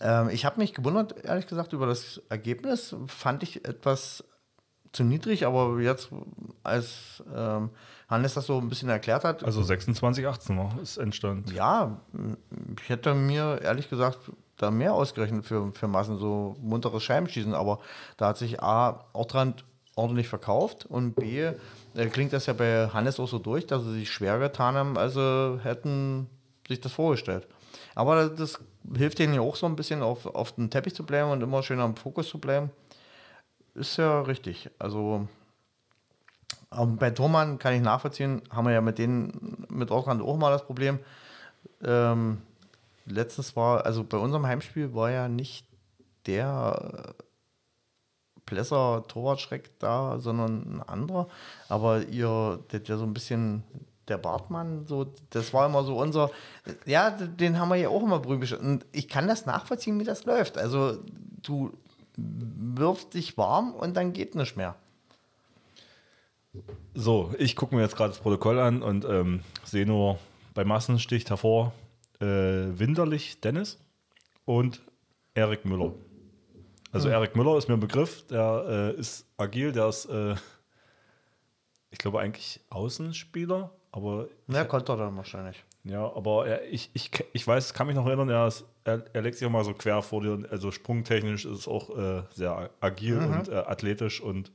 ähm, ich habe mich gewundert, ehrlich gesagt, über das Ergebnis. Fand ich etwas zu niedrig, aber jetzt, als ähm, Hannes das so ein bisschen erklärt hat. Also 26, 18 war es entstand. Ja, ich hätte mir ehrlich gesagt da mehr ausgerechnet für, für Massen, so munteres Scheibenschießen, aber da hat sich A, Ortrand ordentlich verkauft und B, äh, klingt das ja bei Hannes auch so durch, dass sie sich schwer getan haben, also hätten sich das vorgestellt. Aber das hilft denen ja auch so ein bisschen auf, auf den Teppich zu bleiben und immer schön am Fokus zu bleiben. Ist ja richtig. Also bei Thormann kann ich nachvollziehen, haben wir ja mit denen, mit Ortrand auch mal das Problem. Ähm, letztens war, also bei unserem Heimspiel war ja nicht der Plesser Torwartschreck da, sondern ein anderer. Aber ihr, der so ein bisschen der Bartmann, so, das war immer so unser, ja, den haben wir ja auch immer berühmt. Und ich kann das nachvollziehen, wie das läuft. Also du wirfst dich warm und dann geht nicht mehr. So, ich gucke mir jetzt gerade das Protokoll an und ähm, sehe nur bei Massen sticht hervor äh, Winterlich Dennis und Erik Müller. Also mhm. Erik Müller ist mir ein Begriff, der äh, ist agil, der ist, äh, ich glaube, eigentlich Außenspieler, aber. Ja, konnte er dann wahrscheinlich. Ja, aber er, ich, ich, ich weiß, kann mich noch erinnern, er, ist, er, er legt sich auch mal so quer vor dir, also sprungtechnisch ist es auch äh, sehr agil mhm. und äh, athletisch und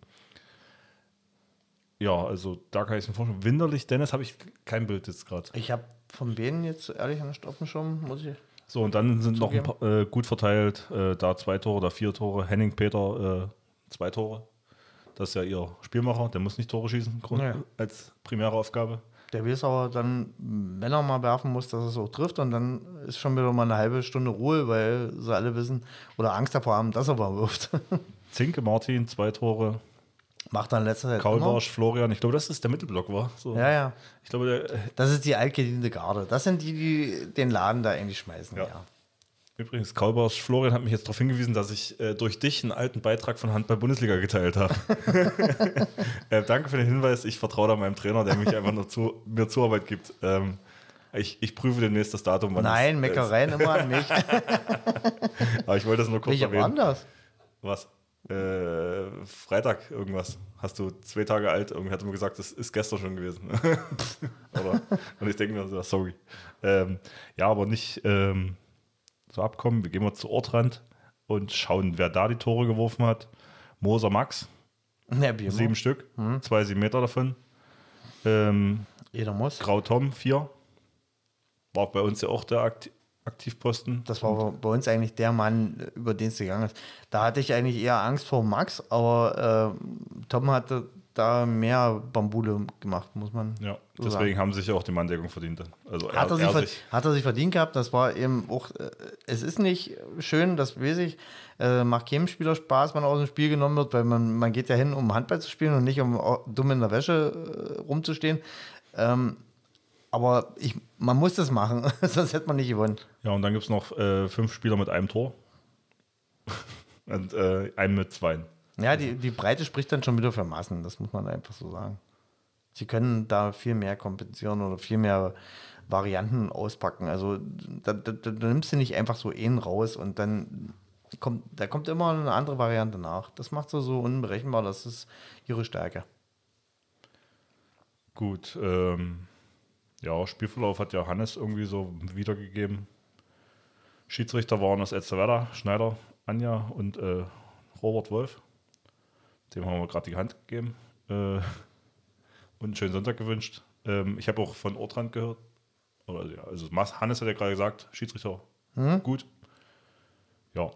ja, also da kann ich es mir vorstellen. Winterlich, Dennis, habe ich kein Bild jetzt gerade. Ich habe von Benen jetzt ehrlich an den schon, muss ich so, und dann sind noch paar, äh, gut verteilt, äh, da zwei Tore oder vier Tore. Henning Peter, äh, zwei Tore. Das ist ja ihr Spielmacher, der muss nicht Tore schießen ja. als primäre Aufgabe. Der weiß aber dann, wenn er mal werfen muss, dass er es auch trifft und dann ist schon wieder mal eine halbe Stunde Ruhe, weil sie alle wissen oder Angst davor haben, dass er mal wirft. [laughs] Zinke Martin, zwei Tore. Macht dann letzter Zeit. Kaulbarsch, Florian, ich glaube, das ist der Mittelblock, war. So. Ja, ja. Ich glaube, der, das ist die altgediente Garde. Das sind die, die den Laden da eigentlich schmeißen. Ja. ja. Übrigens, Kaulbarsch, Florian hat mich jetzt darauf hingewiesen, dass ich äh, durch dich einen alten Beitrag von Handball-Bundesliga geteilt habe. [laughs] [laughs] äh, danke für den Hinweis. Ich vertraue da meinem Trainer, der mich einfach nur zu, mir Zuarbeit gibt. Ähm, ich, ich prüfe demnächst das Datum. Wann Nein, Meckereien immer [laughs] an mich. Aber ich wollte das nur kurz ich erwähnen. anders. Was? äh, Freitag irgendwas. Hast du zwei Tage alt, irgendwie hat er mir gesagt, das ist gestern schon gewesen. Oder, und ich denke mir so, sorry. Ähm, ja, aber nicht ähm, so abkommen. Wir gehen mal zu Ortrand und schauen, wer da die Tore geworfen hat. Moser Max. Ja, sieben Stück, hm. zwei sieben Meter davon. Ähm, Jeder muss. Grau Tom, vier. War bei uns ja auch der Akt Aktivposten. Das war bei uns eigentlich der Mann, über den es gegangen ist. Da hatte ich eigentlich eher Angst vor Max, aber äh, Tom hatte da mehr Bambule gemacht, muss man. Ja, so deswegen sagen. haben sich auch die Manndeckung verdient. Also Hat er, sich, ver- hat er sich verdient gehabt, das war eben auch, äh, es ist nicht schön, das weiß ich, äh, macht keinem Spieler Spaß, wenn er aus dem Spiel genommen wird, weil man, man geht ja hin, um Handball zu spielen und nicht um dumm in der Wäsche äh, rumzustehen. Ähm, aber ich, man muss das machen, [laughs] sonst hätte man nicht gewonnen. Ja, und dann gibt es noch äh, fünf Spieler mit einem Tor. [laughs] und äh, einen mit zwei. Ja, die, die Breite spricht dann schon wieder für Massen, das muss man einfach so sagen. Sie können da viel mehr kompensieren oder viel mehr Varianten auspacken. Also da, da, da nimmst du nicht einfach so einen raus und dann kommt, da kommt immer eine andere Variante nach. Das macht sie so unberechenbar, das ist ihre Stärke. Gut, ähm, ja, Spielverlauf hat ja Hannes irgendwie so wiedergegeben. Schiedsrichter waren das Elsterwerda, Schneider, Anja und äh, Robert Wolf. Dem haben wir gerade die Hand gegeben äh, und einen schönen Sonntag gewünscht. Ähm, ich habe auch von Ortrand gehört, oder, ja, also Hannes hat ja gerade gesagt, Schiedsrichter, gut. Ja.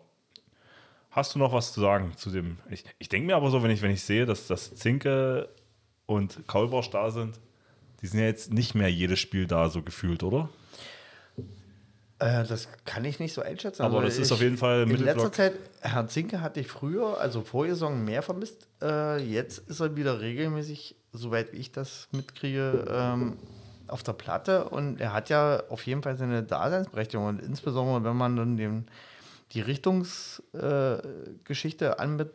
Hast du noch was zu sagen zu dem? Ich, ich denke mir aber so, wenn ich, wenn ich sehe, dass, dass Zinke und Kaulbarsch da sind, die sind ja jetzt nicht mehr jedes Spiel da so gefühlt, oder? Äh, das kann ich nicht so einschätzen. Aber das ist auf jeden Fall In letzter Mittelblock. Zeit, Herrn Zinke hatte ich früher, also vorige Saison, mehr vermisst. Äh, jetzt ist er wieder regelmäßig, soweit ich das mitkriege, ähm, auf der Platte. Und er hat ja auf jeden Fall seine Daseinsberechtigung. Und insbesondere, wenn man dann den, die Richtungsgeschichte äh, Geschichte anbe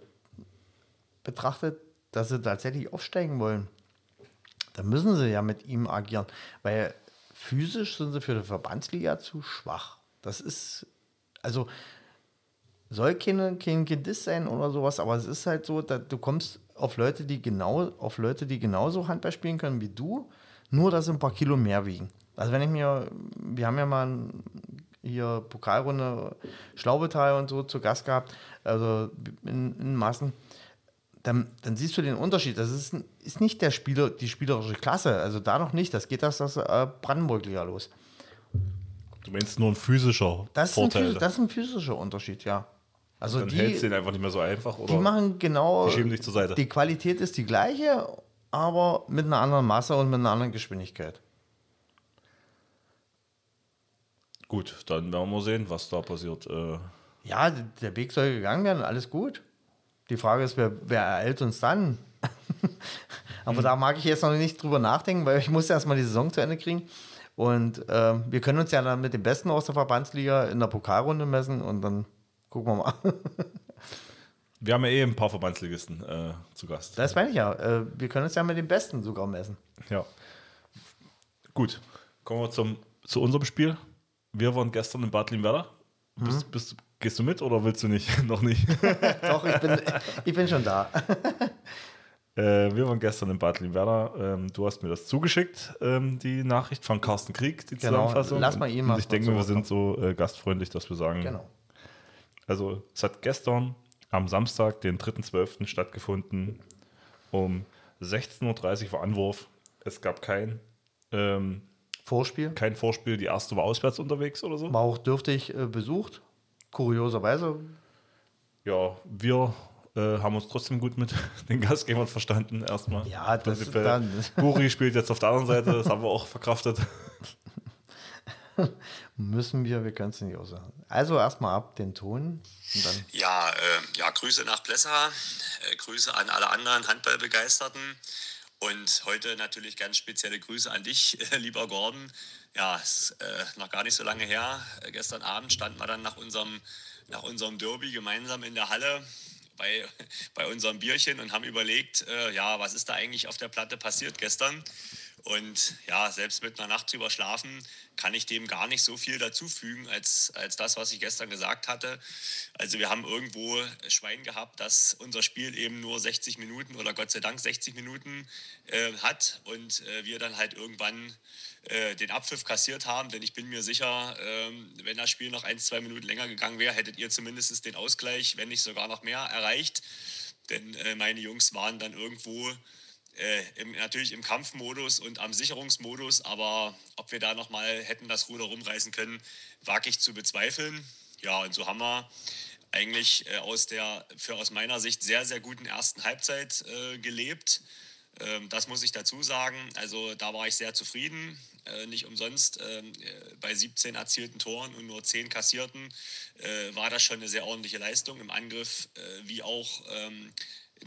betrachtet, dass sie tatsächlich aufsteigen wollen, dann müssen sie ja mit ihm agieren. Weil physisch sind sie für die Verbandsliga zu schwach. Das ist, also soll keine, kein Gediss sein oder sowas, aber es ist halt so, dass du kommst auf Leute, die genau, auf Leute, die genauso Handball spielen können wie du, nur dass sie ein paar Kilo mehr wiegen. Also wenn ich mir, wir haben ja mal hier Pokalrunde Schlaubetal und so zu Gast gehabt, also in, in Massen, dann, dann siehst du den Unterschied. Das ist, ist nicht der Spieler, die spielerische Klasse, also da noch nicht. Das geht aus der äh, Brandenburg-Liga los. Du meinst nur ein physischer Das ist, ein, Vorteil. das ist ein physischer Unterschied, ja. Also Dann hältst du die, den einfach nicht mehr so einfach, oder? die machen genau. Die schieben dich zur Seite. Die Qualität ist die gleiche, aber mit einer anderen Masse und mit einer anderen Geschwindigkeit. Gut, dann werden wir sehen, was da passiert. Äh, Ja, der Weg soll gegangen werden, alles gut. Die Frage ist, wer, wer ereilt uns dann? [laughs] Aber da mag ich jetzt noch nicht drüber nachdenken, weil ich muss erstmal die Saison zu Ende kriegen. Und ähm, wir können uns ja dann mit dem Besten aus der Verbandsliga in der Pokalrunde messen und dann gucken wir mal. [laughs] wir haben ja eh ein paar Verbandsligisten äh, zu Gast. Das meine ich ja. Äh, wir können uns ja mit dem Besten sogar messen. Ja. Gut, kommen wir zum, zu unserem Spiel. Wir waren gestern in Bad Limwerder. Bist, bist, gehst du mit oder willst du nicht? [laughs] Noch nicht. [laughs] Doch, ich bin, ich bin schon da. [laughs] Äh, wir waren gestern in Bad Limwerder. Ähm, du hast mir das zugeschickt, ähm, die Nachricht von Carsten Krieg, die Genau. Zusammenfassung. Lass mal ihn Und mal ich denke, wir sind so äh, gastfreundlich, dass wir sagen, Genau. also es hat gestern am Samstag, den 3.12. stattgefunden. Um 16.30 Uhr war Anwurf. Es gab kein, ähm, Vorspiel. kein Vorspiel. Die erste war auswärts unterwegs oder so. War auch dürftig äh, besucht. Kurioserweise. Ja, wir äh, haben uns trotzdem gut mit [laughs] den Gastgebern verstanden erstmal. Ja, das- Prinzipiell. dann- Buri spielt jetzt auf der anderen Seite, das haben wir auch verkraftet. [laughs] Müssen wir, wir können es nicht aussagen. Also erstmal ab den Ton und dann. Ja, äh, ja, Grüße nach Plessa, äh, Grüße an alle anderen Handballbegeisterten und heute natürlich ganz spezielle Grüße an dich, [laughs] lieber Gordon. Ja, ist äh, noch gar nicht so lange her. Äh, gestern Abend standen wir dann nach unserem, nach unserem Derby gemeinsam in der Halle bei, [laughs] bei unserem Bierchen und haben überlegt, äh, ja, was ist da eigentlich auf der Platte passiert gestern? Und ja, selbst mit einer Nacht drüber schlafen, kann ich dem gar nicht so viel dazufügen, als, als das, was ich gestern gesagt hatte. Also wir haben irgendwo Schwein gehabt, dass unser Spiel eben nur 60 Minuten oder Gott sei Dank 60 Minuten äh, hat und äh, wir dann halt irgendwann den Abpfiff kassiert haben. Denn ich bin mir sicher, ähm, wenn das Spiel noch ein, zwei Minuten länger gegangen wäre, hättet ihr zumindest den Ausgleich, wenn nicht sogar noch mehr, erreicht. Denn äh, meine Jungs waren dann irgendwo äh, im, natürlich im Kampfmodus und am Sicherungsmodus, aber ob wir da nochmal hätten das Ruder rumreißen können, wage ich zu bezweifeln. Ja, und so haben wir eigentlich äh, aus der für aus meiner Sicht sehr, sehr guten ersten Halbzeit äh, gelebt. Ähm, das muss ich dazu sagen. Also da war ich sehr zufrieden. Äh, nicht umsonst ähm, äh, bei 17 erzielten Toren und nur 10 kassierten äh, war das schon eine sehr ordentliche Leistung im Angriff, wie auch ähm,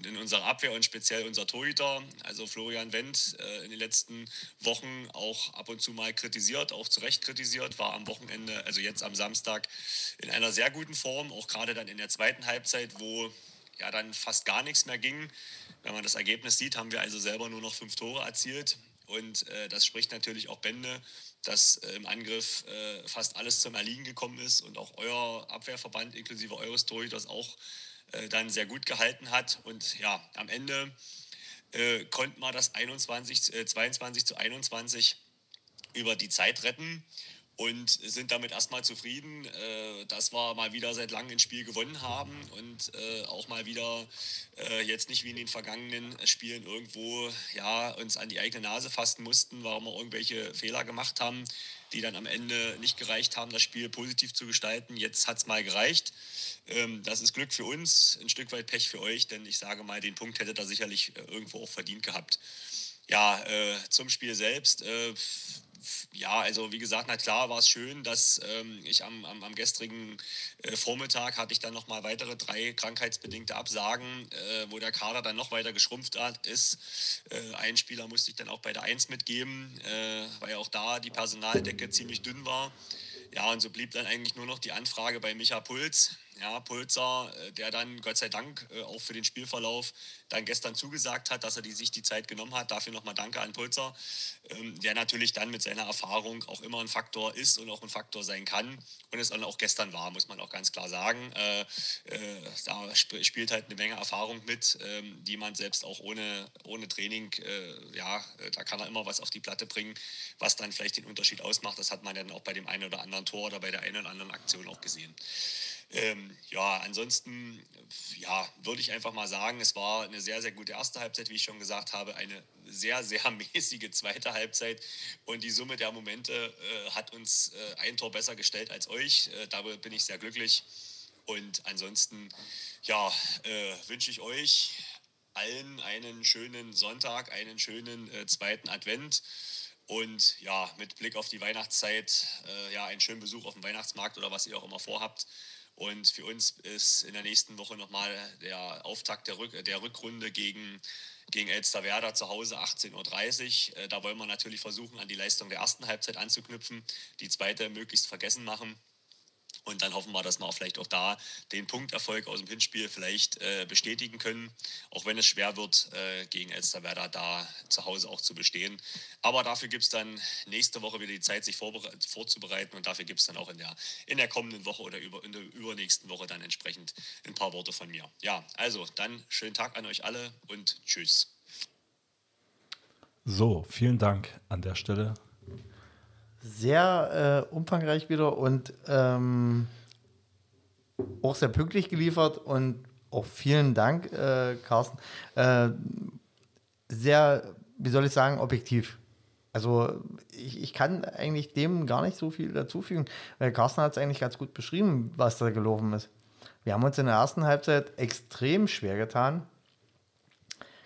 in unserer Abwehr und speziell unser Torhüter, also Florian Wendt, in den letzten Wochen auch ab und zu mal kritisiert, auch zu Recht kritisiert, war am Wochenende, also jetzt am Samstag, in einer sehr guten Form, auch gerade dann in der zweiten Halbzeit, wo ja dann fast gar nichts mehr ging. Wenn man das Ergebnis sieht, haben wir also selber nur noch fünf Tore erzielt. Und äh, das spricht natürlich auch Bände, dass äh, im Angriff äh, fast alles zum Erliegen gekommen ist und auch euer Abwehrverband inklusive eures Torhüters auch äh, dann sehr gut gehalten hat. Und ja, am Ende äh, konnten wir das 21, äh, 22 zu 21 über die Zeit retten und sind damit erstmal zufrieden, äh, dass wir mal wieder seit langem ein Spiel gewonnen haben und äh, auch mal wieder äh, jetzt nicht wie in den vergangenen Spielen irgendwo ja, uns an die eigene Nase fassen mussten, warum wir irgendwelche Fehler gemacht haben, die dann am Ende nicht gereicht haben, das Spiel positiv zu gestalten. Jetzt hat es mal gereicht. Ähm, das ist Glück für uns, ein Stück weit Pech für euch, denn ich sage mal, den Punkt hätte da sicherlich irgendwo auch verdient gehabt. Ja, zum Spiel selbst ja, also wie gesagt, na klar war es schön, dass ähm, ich am, am, am gestrigen äh, Vormittag hatte ich dann nochmal weitere drei krankheitsbedingte Absagen, äh, wo der Kader dann noch weiter geschrumpft hat, ist. Äh, ein Spieler musste ich dann auch bei der Eins mitgeben, äh, weil auch da die Personaldecke ziemlich dünn war. Ja, und so blieb dann eigentlich nur noch die Anfrage bei Micha Puls. Ja, Pulzer, äh, der dann Gott sei Dank äh, auch für den Spielverlauf dann gestern zugesagt hat, dass er die, sich die Zeit genommen hat. Dafür nochmal Danke an Pulzer, ähm, der natürlich dann mit seiner Erfahrung auch immer ein Faktor ist und auch ein Faktor sein kann. Und es dann auch gestern war, muss man auch ganz klar sagen. Äh, da sp spielt halt eine Menge Erfahrung mit, ähm, die man selbst auch ohne, ohne Training, ja, da kann er immer was auf die Platte bringen, was dann vielleicht den Unterschied ausmacht. Das hat man dann auch bei dem einen oder anderen Tor oder bei der einen oder anderen Aktion auch gesehen. Ähm, ja, ansonsten ja, würde ich einfach mal sagen, es war eine sehr, sehr gute erste Halbzeit, wie ich schon gesagt habe, eine sehr, sehr [laughs] mäßige zweite Halbzeit und die Summe der Momente äh, hat uns äh, ein Tor besser gestellt als euch. Äh, dabei bin ich sehr glücklich und ansonsten ja, äh, wünsche ich euch allen einen schönen Sonntag, einen schönen äh, zweiten Advent. Und ja, mit Blick auf die Weihnachtszeit, äh, ja, einen schönen Besuch auf dem Weihnachtsmarkt oder was ihr auch immer vorhabt. Und für uns ist in der nächsten Woche nochmal der Auftakt der, Rück der Rückrunde gegen, gegen Elsterwerda zu Hause 18.30 Uhr. Äh, da wollen wir natürlich versuchen, an die Leistung der ersten Halbzeit anzuknüpfen, die zweite möglichst vergessen machen. Und dann hoffen wir, dass wir vielleicht auch da den Punkterfolg aus dem Hinspiel vielleicht äh, bestätigen können, auch wenn es schwer wird, äh, gegen Elsterwerda da zu Hause auch zu bestehen. Aber dafür gibt es dann nächste Woche wieder die Zeit, sich vorzubereiten und dafür gibt es dann auch in der, in der kommenden Woche oder über, in der übernächsten Woche dann entsprechend ein paar Worte von mir. Ja, also dann schönen Tag an euch alle und tschüss. So, vielen Dank an der Stelle sehr äh, umfangreich wieder und ähm, auch sehr pünktlich geliefert und auch vielen Dank, äh, Carsten. Äh, sehr, wie soll ich sagen, objektiv. Also ich, ich kann eigentlich dem gar nicht so viel dazufügen, weil Carsten hat es eigentlich ganz gut beschrieben, was da gelaufen ist. Wir haben uns in der ersten Halbzeit extrem schwer getan.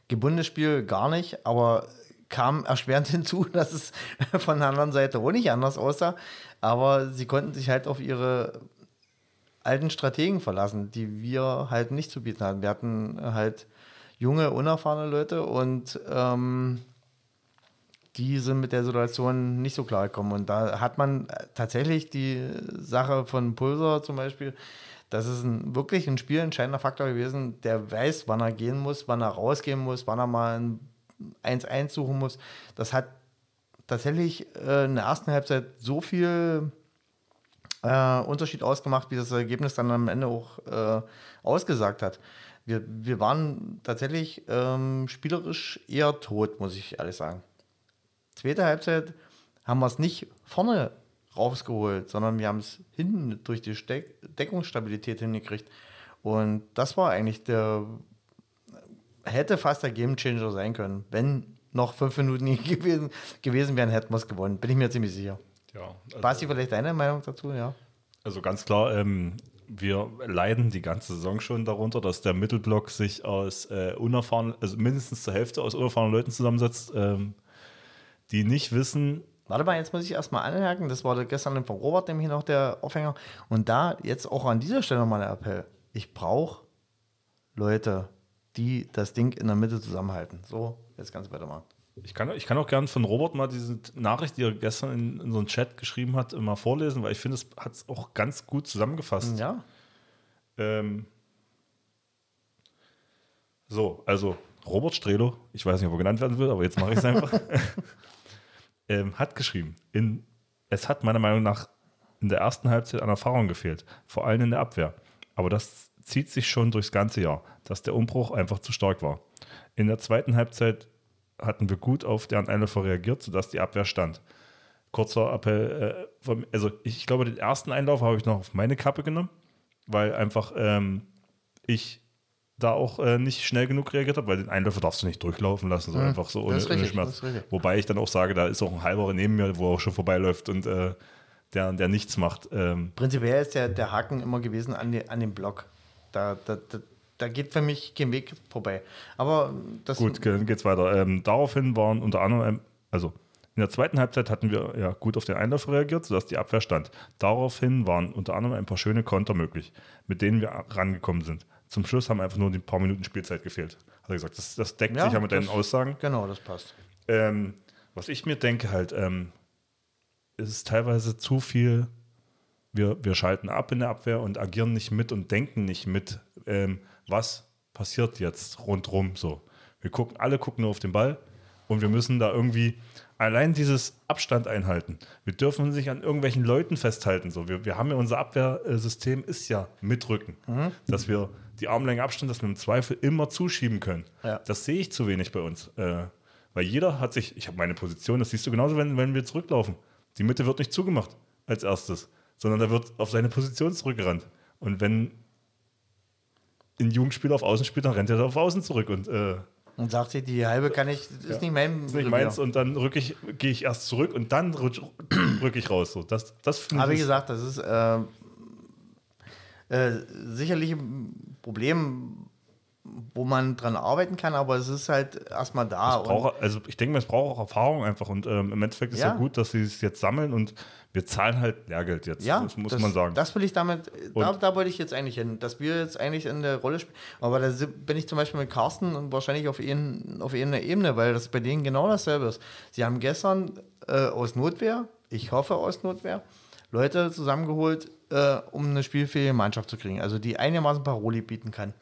Gebundenes Spiel gar nicht, aber kam erschwerend [laughs] hinzu, dass es von der anderen Seite auch nicht anders aussah. Aber sie konnten sich halt auf ihre alten Strategen verlassen, die wir halt nicht zu bieten hatten. Wir hatten halt junge, unerfahrene Leute und ähm, die sind mit der Situation nicht so klar gekommen. Und da hat man tatsächlich die Sache von Pulsar zum Beispiel, das ist ein, wirklich ein spielentscheidender Faktor gewesen, der weiß, wann er gehen muss, wann er rausgehen muss, wann er mal einen 1-1 suchen muss. Das hat tatsächlich äh, in der ersten Halbzeit so viel äh, Unterschied ausgemacht, wie das Ergebnis dann am Ende auch äh, ausgesagt hat. Wir, wir waren tatsächlich ähm, spielerisch eher tot, muss ich ehrlich sagen. Zweite Halbzeit haben wir es nicht vorne rausgeholt, sondern wir haben es hinten durch die Steck Deckungsstabilität hingekriegt. Und das war eigentlich der hätte fast der Game Changer sein können. Wenn noch fünf Minuten [laughs] gewesen, gewesen wären, hätten wir es gewonnen. Bin ich mir ziemlich sicher. Ja, also, Basti, vielleicht deine Meinung dazu? Ja. also ganz klar, ähm, wir leiden die ganze Saison schon darunter, dass der Mittelblock sich aus äh, unerfahrenen, also mindestens zur Hälfte aus unerfahrenen Leuten zusammensetzt, ähm, die nicht wissen, Warte mal, jetzt muss ich erstmal anmerken, das war gestern von Robert nämlich noch der Aufhänger. Und da jetzt auch an dieser Stelle nochmal der Appell. Ich brauche Leute, die das Ding in der Mitte zusammenhalten. So, jetzt kannst du weitermachen. Ich kann, ich kann auch gern von Robert mal diese Nachricht, die er gestern in, in so einen Chat geschrieben hat, mal vorlesen, weil ich finde, es hat es auch ganz gut zusammengefasst. Ja, Ähm, so, also Robert Strelo, ich weiß nicht, ob er genannt werden will, aber jetzt mache ich es einfach, [laughs] ähm, hat geschrieben, in, es hat meiner Meinung nach in der ersten Halbzeit an Erfahrung gefehlt, vor allem in der Abwehr. Aber das zieht sich schon durchs ganze Jahr, dass der Umbruch einfach zu stark war. In der zweiten Halbzeit hatten wir gut auf deren Einläufer reagiert, sodass die Abwehr stand. Kurzer Appell, äh, vom, also ich glaube, den ersten Einlauf habe ich noch auf meine Kappe genommen, weil einfach ähm, ich da auch äh, nicht schnell genug reagiert habe, weil den Einläufer darfst du nicht durchlaufen lassen, so einfach so ohne, ist ohne richtig, Schmerz. richtig. Wobei ich dann auch sage, da ist auch ein halber neben mir, wo er schon vorbeiläuft und äh, der, der nichts macht. Ähm, prinzipiell ist der, der Haken immer gewesen an, die, an dem Block. Da, da, da, da geht für mich kein Weg vorbei. Aber das Gut, dann geht's weiter. Ähm, daraufhin waren unter anderem, ähm, also in der zweiten Halbzeit hatten wir ja gut auf den Einlauf reagiert, sodass die Abwehr stand. Daraufhin waren unter anderem ein paar schöne Konter möglich, mit denen wir rangekommen sind. Zum Schluss haben einfach nur die paar Minuten Spielzeit gefehlt. Hat er gesagt, das, das deckt Ja, sich ja mit deinen das- Aussagen. Genau, das passt. Ähm, was ich mir denke, halt, ähm, es ist teilweise zu viel. Wir, wir schalten ab in der Abwehr und agieren nicht mit und denken nicht mit, ähm, was passiert jetzt rundrum so. Wir gucken, alle gucken nur auf den Ball und wir müssen da irgendwie allein dieses Abstand einhalten. Wir dürfen sich an irgendwelchen Leuten festhalten. So. Wir, wir haben ja unser Abwehrsystem ist ja mitrücken, dass wir die Armlänge Abstand, dass wir im Zweifel immer zuschieben können. Ja. Das sehe ich zu wenig bei uns. Äh, weil jeder hat sich, ich habe meine Position, das siehst du genauso, wenn, wenn wir zurücklaufen. Die Mitte wird nicht zugemacht als erstes, sondern da wird auf seine Position zurückgerannt. Und wenn ein Jugendspieler auf Außen spielt, dann rennt er auf Außen zurück und äh, Und sagt sie, die halbe kann ich, das ist nicht mein ist nicht meins und dann rück ich, gehe ich erst zurück und dann rutsch- rück ich raus. So, das, das Aber wie gesagt, das ist äh, äh, sicherlich ein Problem, wo man dran arbeiten kann, aber es ist halt erstmal da. Braucht, also ich denke es braucht auch Erfahrung einfach und ähm, im Endeffekt ist ja. Ja. gut, dass sie es jetzt sammeln und wir zahlen halt Lehrgeld jetzt. ja, das muss das, man sagen. Das will ich damit, da, Und- da wollte ich jetzt eigentlich hin, dass wir jetzt eigentlich in der Rolle spielen. Aber da bin ich zum Beispiel mit Carsten und wahrscheinlich auf, ihnen, auf einer Ebene, weil das bei denen genau dasselbe ist. Sie haben gestern äh, aus Notwehr, ich hoffe aus Notwehr, Leute zusammengeholt, äh, um eine spielfähige Mannschaft zu kriegen, also die einigermaßen Paroli bieten kann.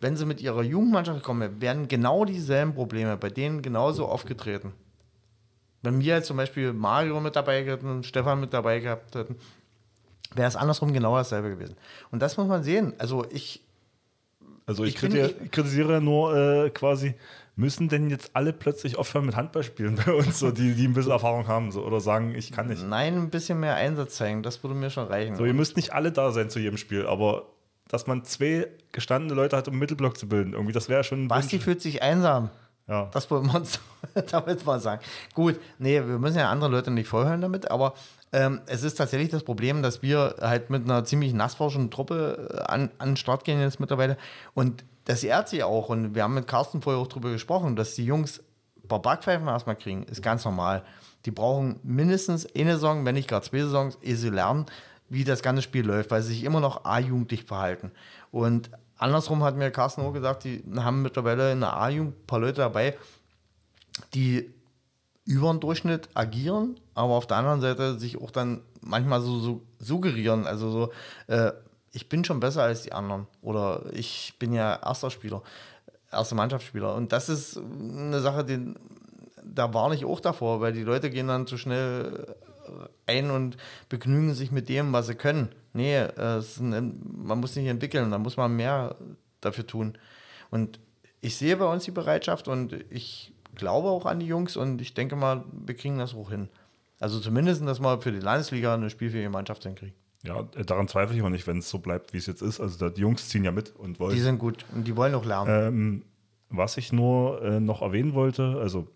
Wenn sie mit ihrer Jugendmannschaft kommen, werden genau dieselben Probleme bei denen genauso aufgetreten. Wenn wir zum Beispiel Mario mit dabei hätten, Stefan mit dabei gehabt hätten, wäre es andersrum genau dasselbe gewesen. Und das muss man sehen. Also ich, Also ich, Ich bin- kriti- ich kritisiere ja nur äh, quasi, müssen denn jetzt alle plötzlich aufhören mit Handball spielen bei uns, so, die, die ein bisschen Erfahrung haben so, oder sagen, ich kann nicht. nein, ein bisschen mehr Einsatz zeigen, das würde mir schon reichen. So, ihr müsst nicht alle da sein zu jedem Spiel, aber dass man zwei gestandene Leute hat, um einen Mittelblock zu bilden, irgendwie, das wäre schon ein Basti fühlt sich einsam. Ja. Das wollen wir uns [laughs] damit mal sagen. Gut, nee, wir müssen ja andere Leute nicht vollhören damit, aber ähm, es ist tatsächlich das Problem, dass wir halt mit einer ziemlich nassforschenden Truppe äh, an, an den Start gehen jetzt mittlerweile. Und das ehrt sie auch. Und wir haben mit Carsten vorher auch drüber gesprochen, dass die Jungs ein paar Backpfeifen erstmal kriegen, ist ganz normal. Die brauchen mindestens eine Saison, wenn nicht gerade zwei Saisons, ehe sie lernen, wie das ganze Spiel läuft, weil sie sich immer noch A-jugendlich verhalten. Und andersrum hat mir Carsten auch gesagt, die haben mittlerweile in der A-Jugend ein paar Leute dabei, die über den Durchschnitt agieren, aber auf der anderen Seite sich auch dann manchmal so, so suggerieren, also so, äh, ich bin schon besser als die anderen oder ich bin ja erster Spieler, erster Mannschaftsspieler und das ist eine Sache, die, da warne ich auch davor, weil die Leute gehen dann zu schnell ein und begnügen sich mit dem, was sie können. Nee, äh, ein, man muss sich entwickeln, da muss man mehr dafür tun. Und ich sehe bei uns die Bereitschaft und ich glaube auch an die Jungs und ich denke mal, wir kriegen das auch hin. Also zumindest, dass wir für die Landesliga eine spielfähige Mannschaft hinkriegen. ja, daran zweifle ich auch nicht, wenn es so bleibt, wie es jetzt ist. Also die Jungs ziehen ja mit und wollen. Die sind gut und die wollen auch lernen. Ähm, was ich nur äh, noch erwähnen wollte, also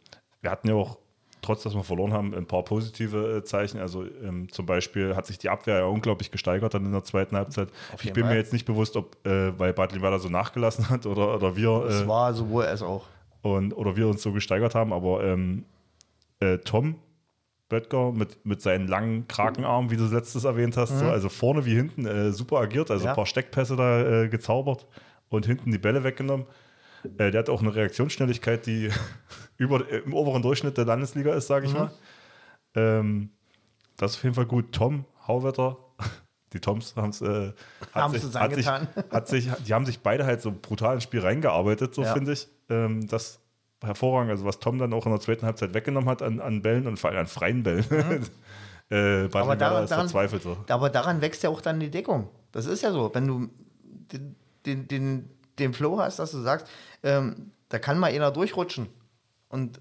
wir hatten ja auch, trotz dass wir verloren haben, ein paar positive äh, Zeichen. Also ähm, zum Beispiel hat sich die Abwehr ja unglaublich gesteigert dann in der zweiten Halbzeit. Ich bin mir Fall. jetzt nicht bewusst, ob äh, weil Bad Limweiler so nachgelassen hat oder, oder wir Es äh, war sowohl als auch. und, oder wir uns so gesteigert haben, aber ähm, äh, Tom Böttger mit, mit seinen langen Krakenarmen, wie du letztes erwähnt hast, so, also vorne wie hinten äh, super agiert, also Ja. ein paar Steckpässe da äh, gezaubert und hinten die Bälle weggenommen. Äh, der hat auch eine Reaktionsschnelligkeit, die [laughs] über, äh, im oberen Durchschnitt der Landesliga ist, sage ich mal. Ähm, das ist auf jeden Fall gut. Tom Hauwetter, [laughs] die Toms haben es äh, hat sich, hat sich, [laughs] hat sich, die haben sich beide halt so brutal ins Spiel reingearbeitet, so Ja. finde ich. Ähm, das hervorragend, also was Tom dann auch in der zweiten Halbzeit weggenommen hat an, an Bällen und vor allem an freien Bällen. äh, Mhm. Aber Limweiler daran, ist daran, verzweifelt. So. aber daran wächst ja auch dann die Deckung. Das ist ja so. Wenn du den, den, den, den Flow hast, dass du sagst, ähm, da kann mal einer durchrutschen und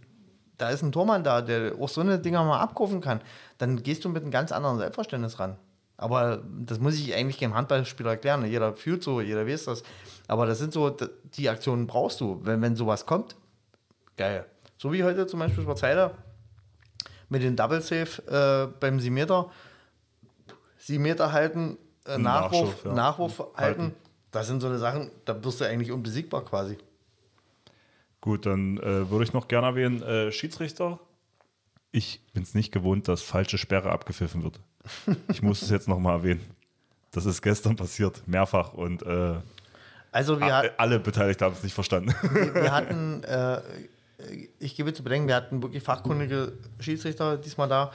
da ist ein Tormann da, der auch so eine Dinger mal abrufen kann, dann gehst du mit einem ganz anderen Selbstverständnis ran. Aber das muss ich eigentlich keinem Handballspieler erklären. Jeder fühlt so, jeder weiß das. Aber das sind so, die Aktionen brauchst du. Wenn, wenn sowas kommt, geil. So wie heute zum Beispiel Schwarzheider mit dem Double Safe äh, beim 7 Meter. 7 Meter halten, äh, Nachwurf, Nachschuss, ja. Nachwurf halten. Halten. Das sind so eine Sachen, da wirst du eigentlich unbesiegbar quasi. Gut, dann äh, würde ich noch gerne erwähnen, äh, Schiedsrichter. Ich bin es nicht gewohnt, dass falsche Sperre abgepfiffen wird. [laughs] Ich muss es jetzt nochmal erwähnen. Das ist gestern passiert, mehrfach. Und äh, Also wir, hat, alle Beteiligten haben es nicht verstanden. wir [laughs] hatten, äh, ich gebe zu bedenken, wir hatten wirklich fachkundige Schiedsrichter diesmal da.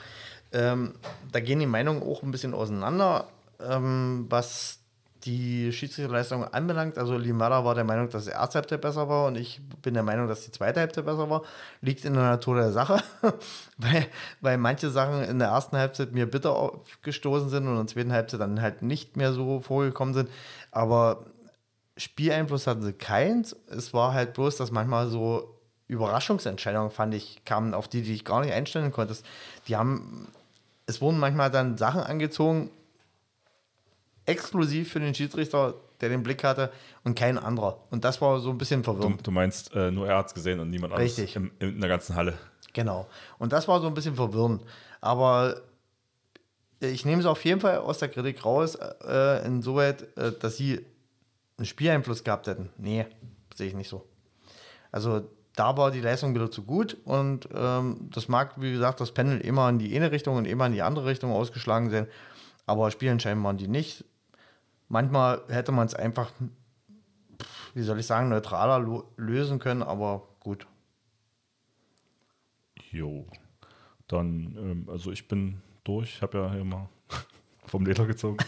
Ähm, da gehen die Meinungen auch ein bisschen auseinander, ähm, was die Schiedsrichterleistung anbelangt. Also Limara war der Meinung, dass die erste Halbzeit besser war und ich bin der Meinung, dass die zweite Halbzeit besser war. Liegt in der Natur der Sache, [laughs] weil, weil manche Sachen in der ersten Halbzeit mir bitter aufgestoßen sind und in der zweiten Halbzeit dann halt nicht mehr so vorgekommen sind. Aber Spieleinfluss hatten sie keins. Es war halt bloß, dass manchmal so Überraschungsentscheidungen, fand ich, kamen, auf die, die ich gar nicht einstellen konnte. Die haben, es wurden manchmal dann Sachen angezogen, exklusiv für den Schiedsrichter, der den Blick hatte und kein anderer. Und das war so ein bisschen Du, verwirrend. du meinst, äh, nur er hat es gesehen und niemand anderes Richtig. im, in der ganzen Halle. Genau. Und das war so ein bisschen verwirrend. Aber ich nehme es auf jeden Fall aus der Kritik raus, äh, insoweit, äh, dass sie einen Spieleinfluss gehabt hätten. Nee, sehe ich nicht so. Also da war die Leistung wieder zu gut und ähm, das mag, wie gesagt, das Pendel immer in die eine Richtung und immer in die andere Richtung ausgeschlagen sein. Aber spielentscheidend waren die nicht. Manchmal hätte man es einfach, wie soll ich sagen, neutraler lösen können, aber gut. Jo. Dann, ähm, also ich bin durch, habe ja mal [laughs] vom Leder gezogen. [laughs]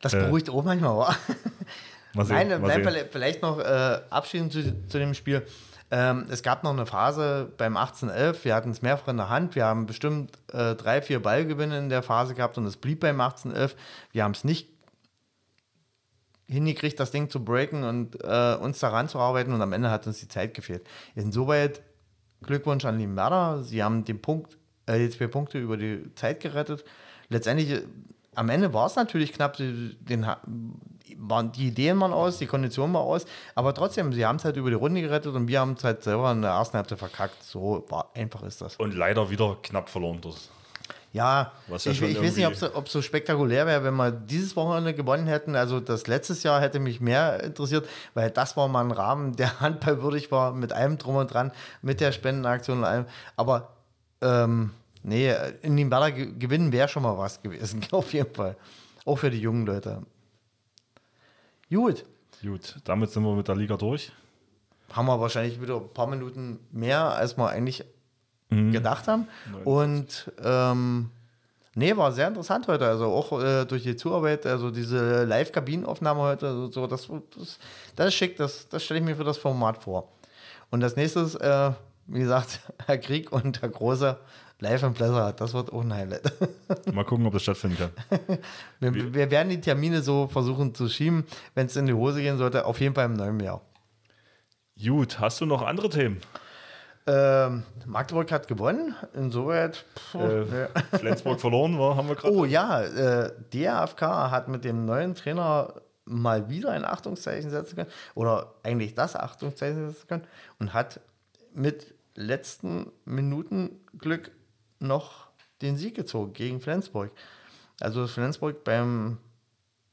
Das Äh, beruhigt auch manchmal, wa? [laughs] Mal sehen, Nein, mal sehen. vielleicht- vielleicht noch äh, abschließend zu, zu dem Spiel. Ähm, es gab noch eine Phase beim 1811, wir hatten es mehrfach in der Hand, wir haben bestimmt äh, drei, vier Ballgewinne in der Phase gehabt und es blieb beim 1811. Wir haben es nicht hingekriegt, das Ding zu breaken und äh, uns daran zu arbeiten und am Ende hat uns die Zeit gefehlt. Insoweit Glückwunsch an Limberda, sie haben den Punkt, äh, die zwei Punkte über die Zeit gerettet. Letztendlich, äh, am Ende war es natürlich knapp, die, den, waren, die Ideen waren aus, die Kondition war aus, aber trotzdem, sie haben es halt über die Runde gerettet und wir haben es halt selber in der ersten Halbzeit verkackt. So war, einfach ist das. Und leider wieder knapp verloren. Das. Ja, Was ja ich, ich weiß nicht, ob es so spektakulär wäre, wenn wir dieses Wochenende gewonnen hätten. Also das letztes Jahr hätte mich mehr interessiert, weil das war mal ein Rahmen, [laughs] der handballwürdig war, mit allem drum und dran, mit der Spendenaktion und allem. Aber ähm, nee, in den Baller gewinnen wäre schon mal was gewesen, [laughs] auf jeden Fall. Auch für die jungen Leute. Gut, Gut, damit sind wir mit der Liga durch. haben wir wahrscheinlich wieder ein paar Minuten mehr, als wir eigentlich Mhm. gedacht haben. Und ähm, nee, war sehr interessant heute. Also auch äh, durch die Zuarbeit, also diese Live-Kabinenaufnahme heute, also so, das, das, das ist schick, das, das stelle ich mir für das Format vor. Und das nächste ist, äh, wie gesagt, [laughs] Herr Krieg und Herr Große live im Pleasure. Das wird auch ein Highlight. [laughs] Mal gucken, ob das stattfinden kann. [laughs] wir, wir werden die Termine so versuchen zu schieben, wenn es in die Hose gehen sollte, auf jeden Fall im neuen Jahr. Gut, hast du noch andere Themen? Ähm, Magdeburg hat gewonnen, insoweit. Pff, Äh, nee. Flensburg verloren war, haben wir gerade. Oh ja, äh, der AFK hat mit dem neuen Trainer mal wieder ein Achtungszeichen setzen können oder eigentlich das Achtungszeichen setzen können und hat mit letzten Minuten Glück noch den Sieg gezogen gegen Flensburg. Also Flensburg beim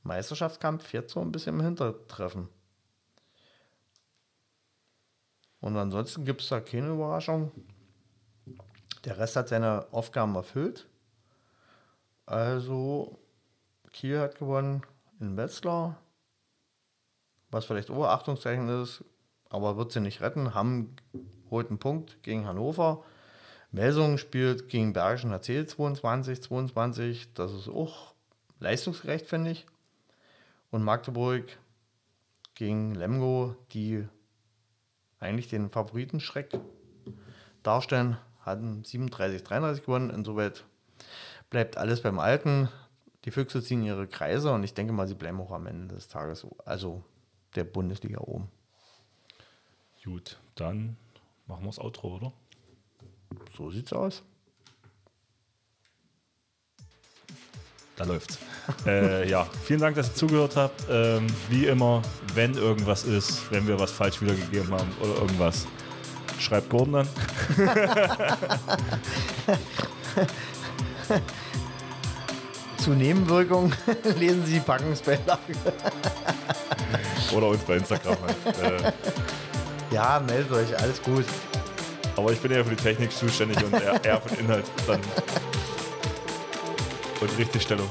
Meisterschaftskampf jetzt so ein bisschen im Hintertreffen. Und ansonsten gibt es da keine Überraschung. Der Rest hat seine Aufgaben erfüllt. Also Kiel hat gewonnen in Wetzlar, was vielleicht Oberachtungszeichen ist, aber wird sie nicht retten. Hamm holt einen Punkt gegen Hannover. Melsungen spielt gegen Bergischen HC 22, 22. Das ist auch leistungsgerecht, finde ich. Und Magdeburg gegen Lemgo, die eigentlich den Favoritenschreck darstellen, hatten 37, 33 gewonnen. Insoweit bleibt alles beim Alten. Die Füchse ziehen ihre Kreise und ich denke mal, sie bleiben auch am Ende des Tages, also der Bundesliga oben. Gut, dann machen wir das Outro, oder? So sieht's aus. Da läuft's. [laughs] äh, ja, vielen Dank, dass ihr zugehört habt. Ähm, wie immer, wenn irgendwas ist, wenn wir was falsch wiedergegeben haben oder irgendwas, schreibt Gordon dann. [laughs] Zu Nebenwirkungen [laughs] lesen Sie die Packungsbeilage. oder uns bei Instagram. Halt. Äh, Ja, meldet euch, alles gut. aber ich bin eher für die Technik zuständig und eher, eher für den Inhalt dann. Und Richtigstellung.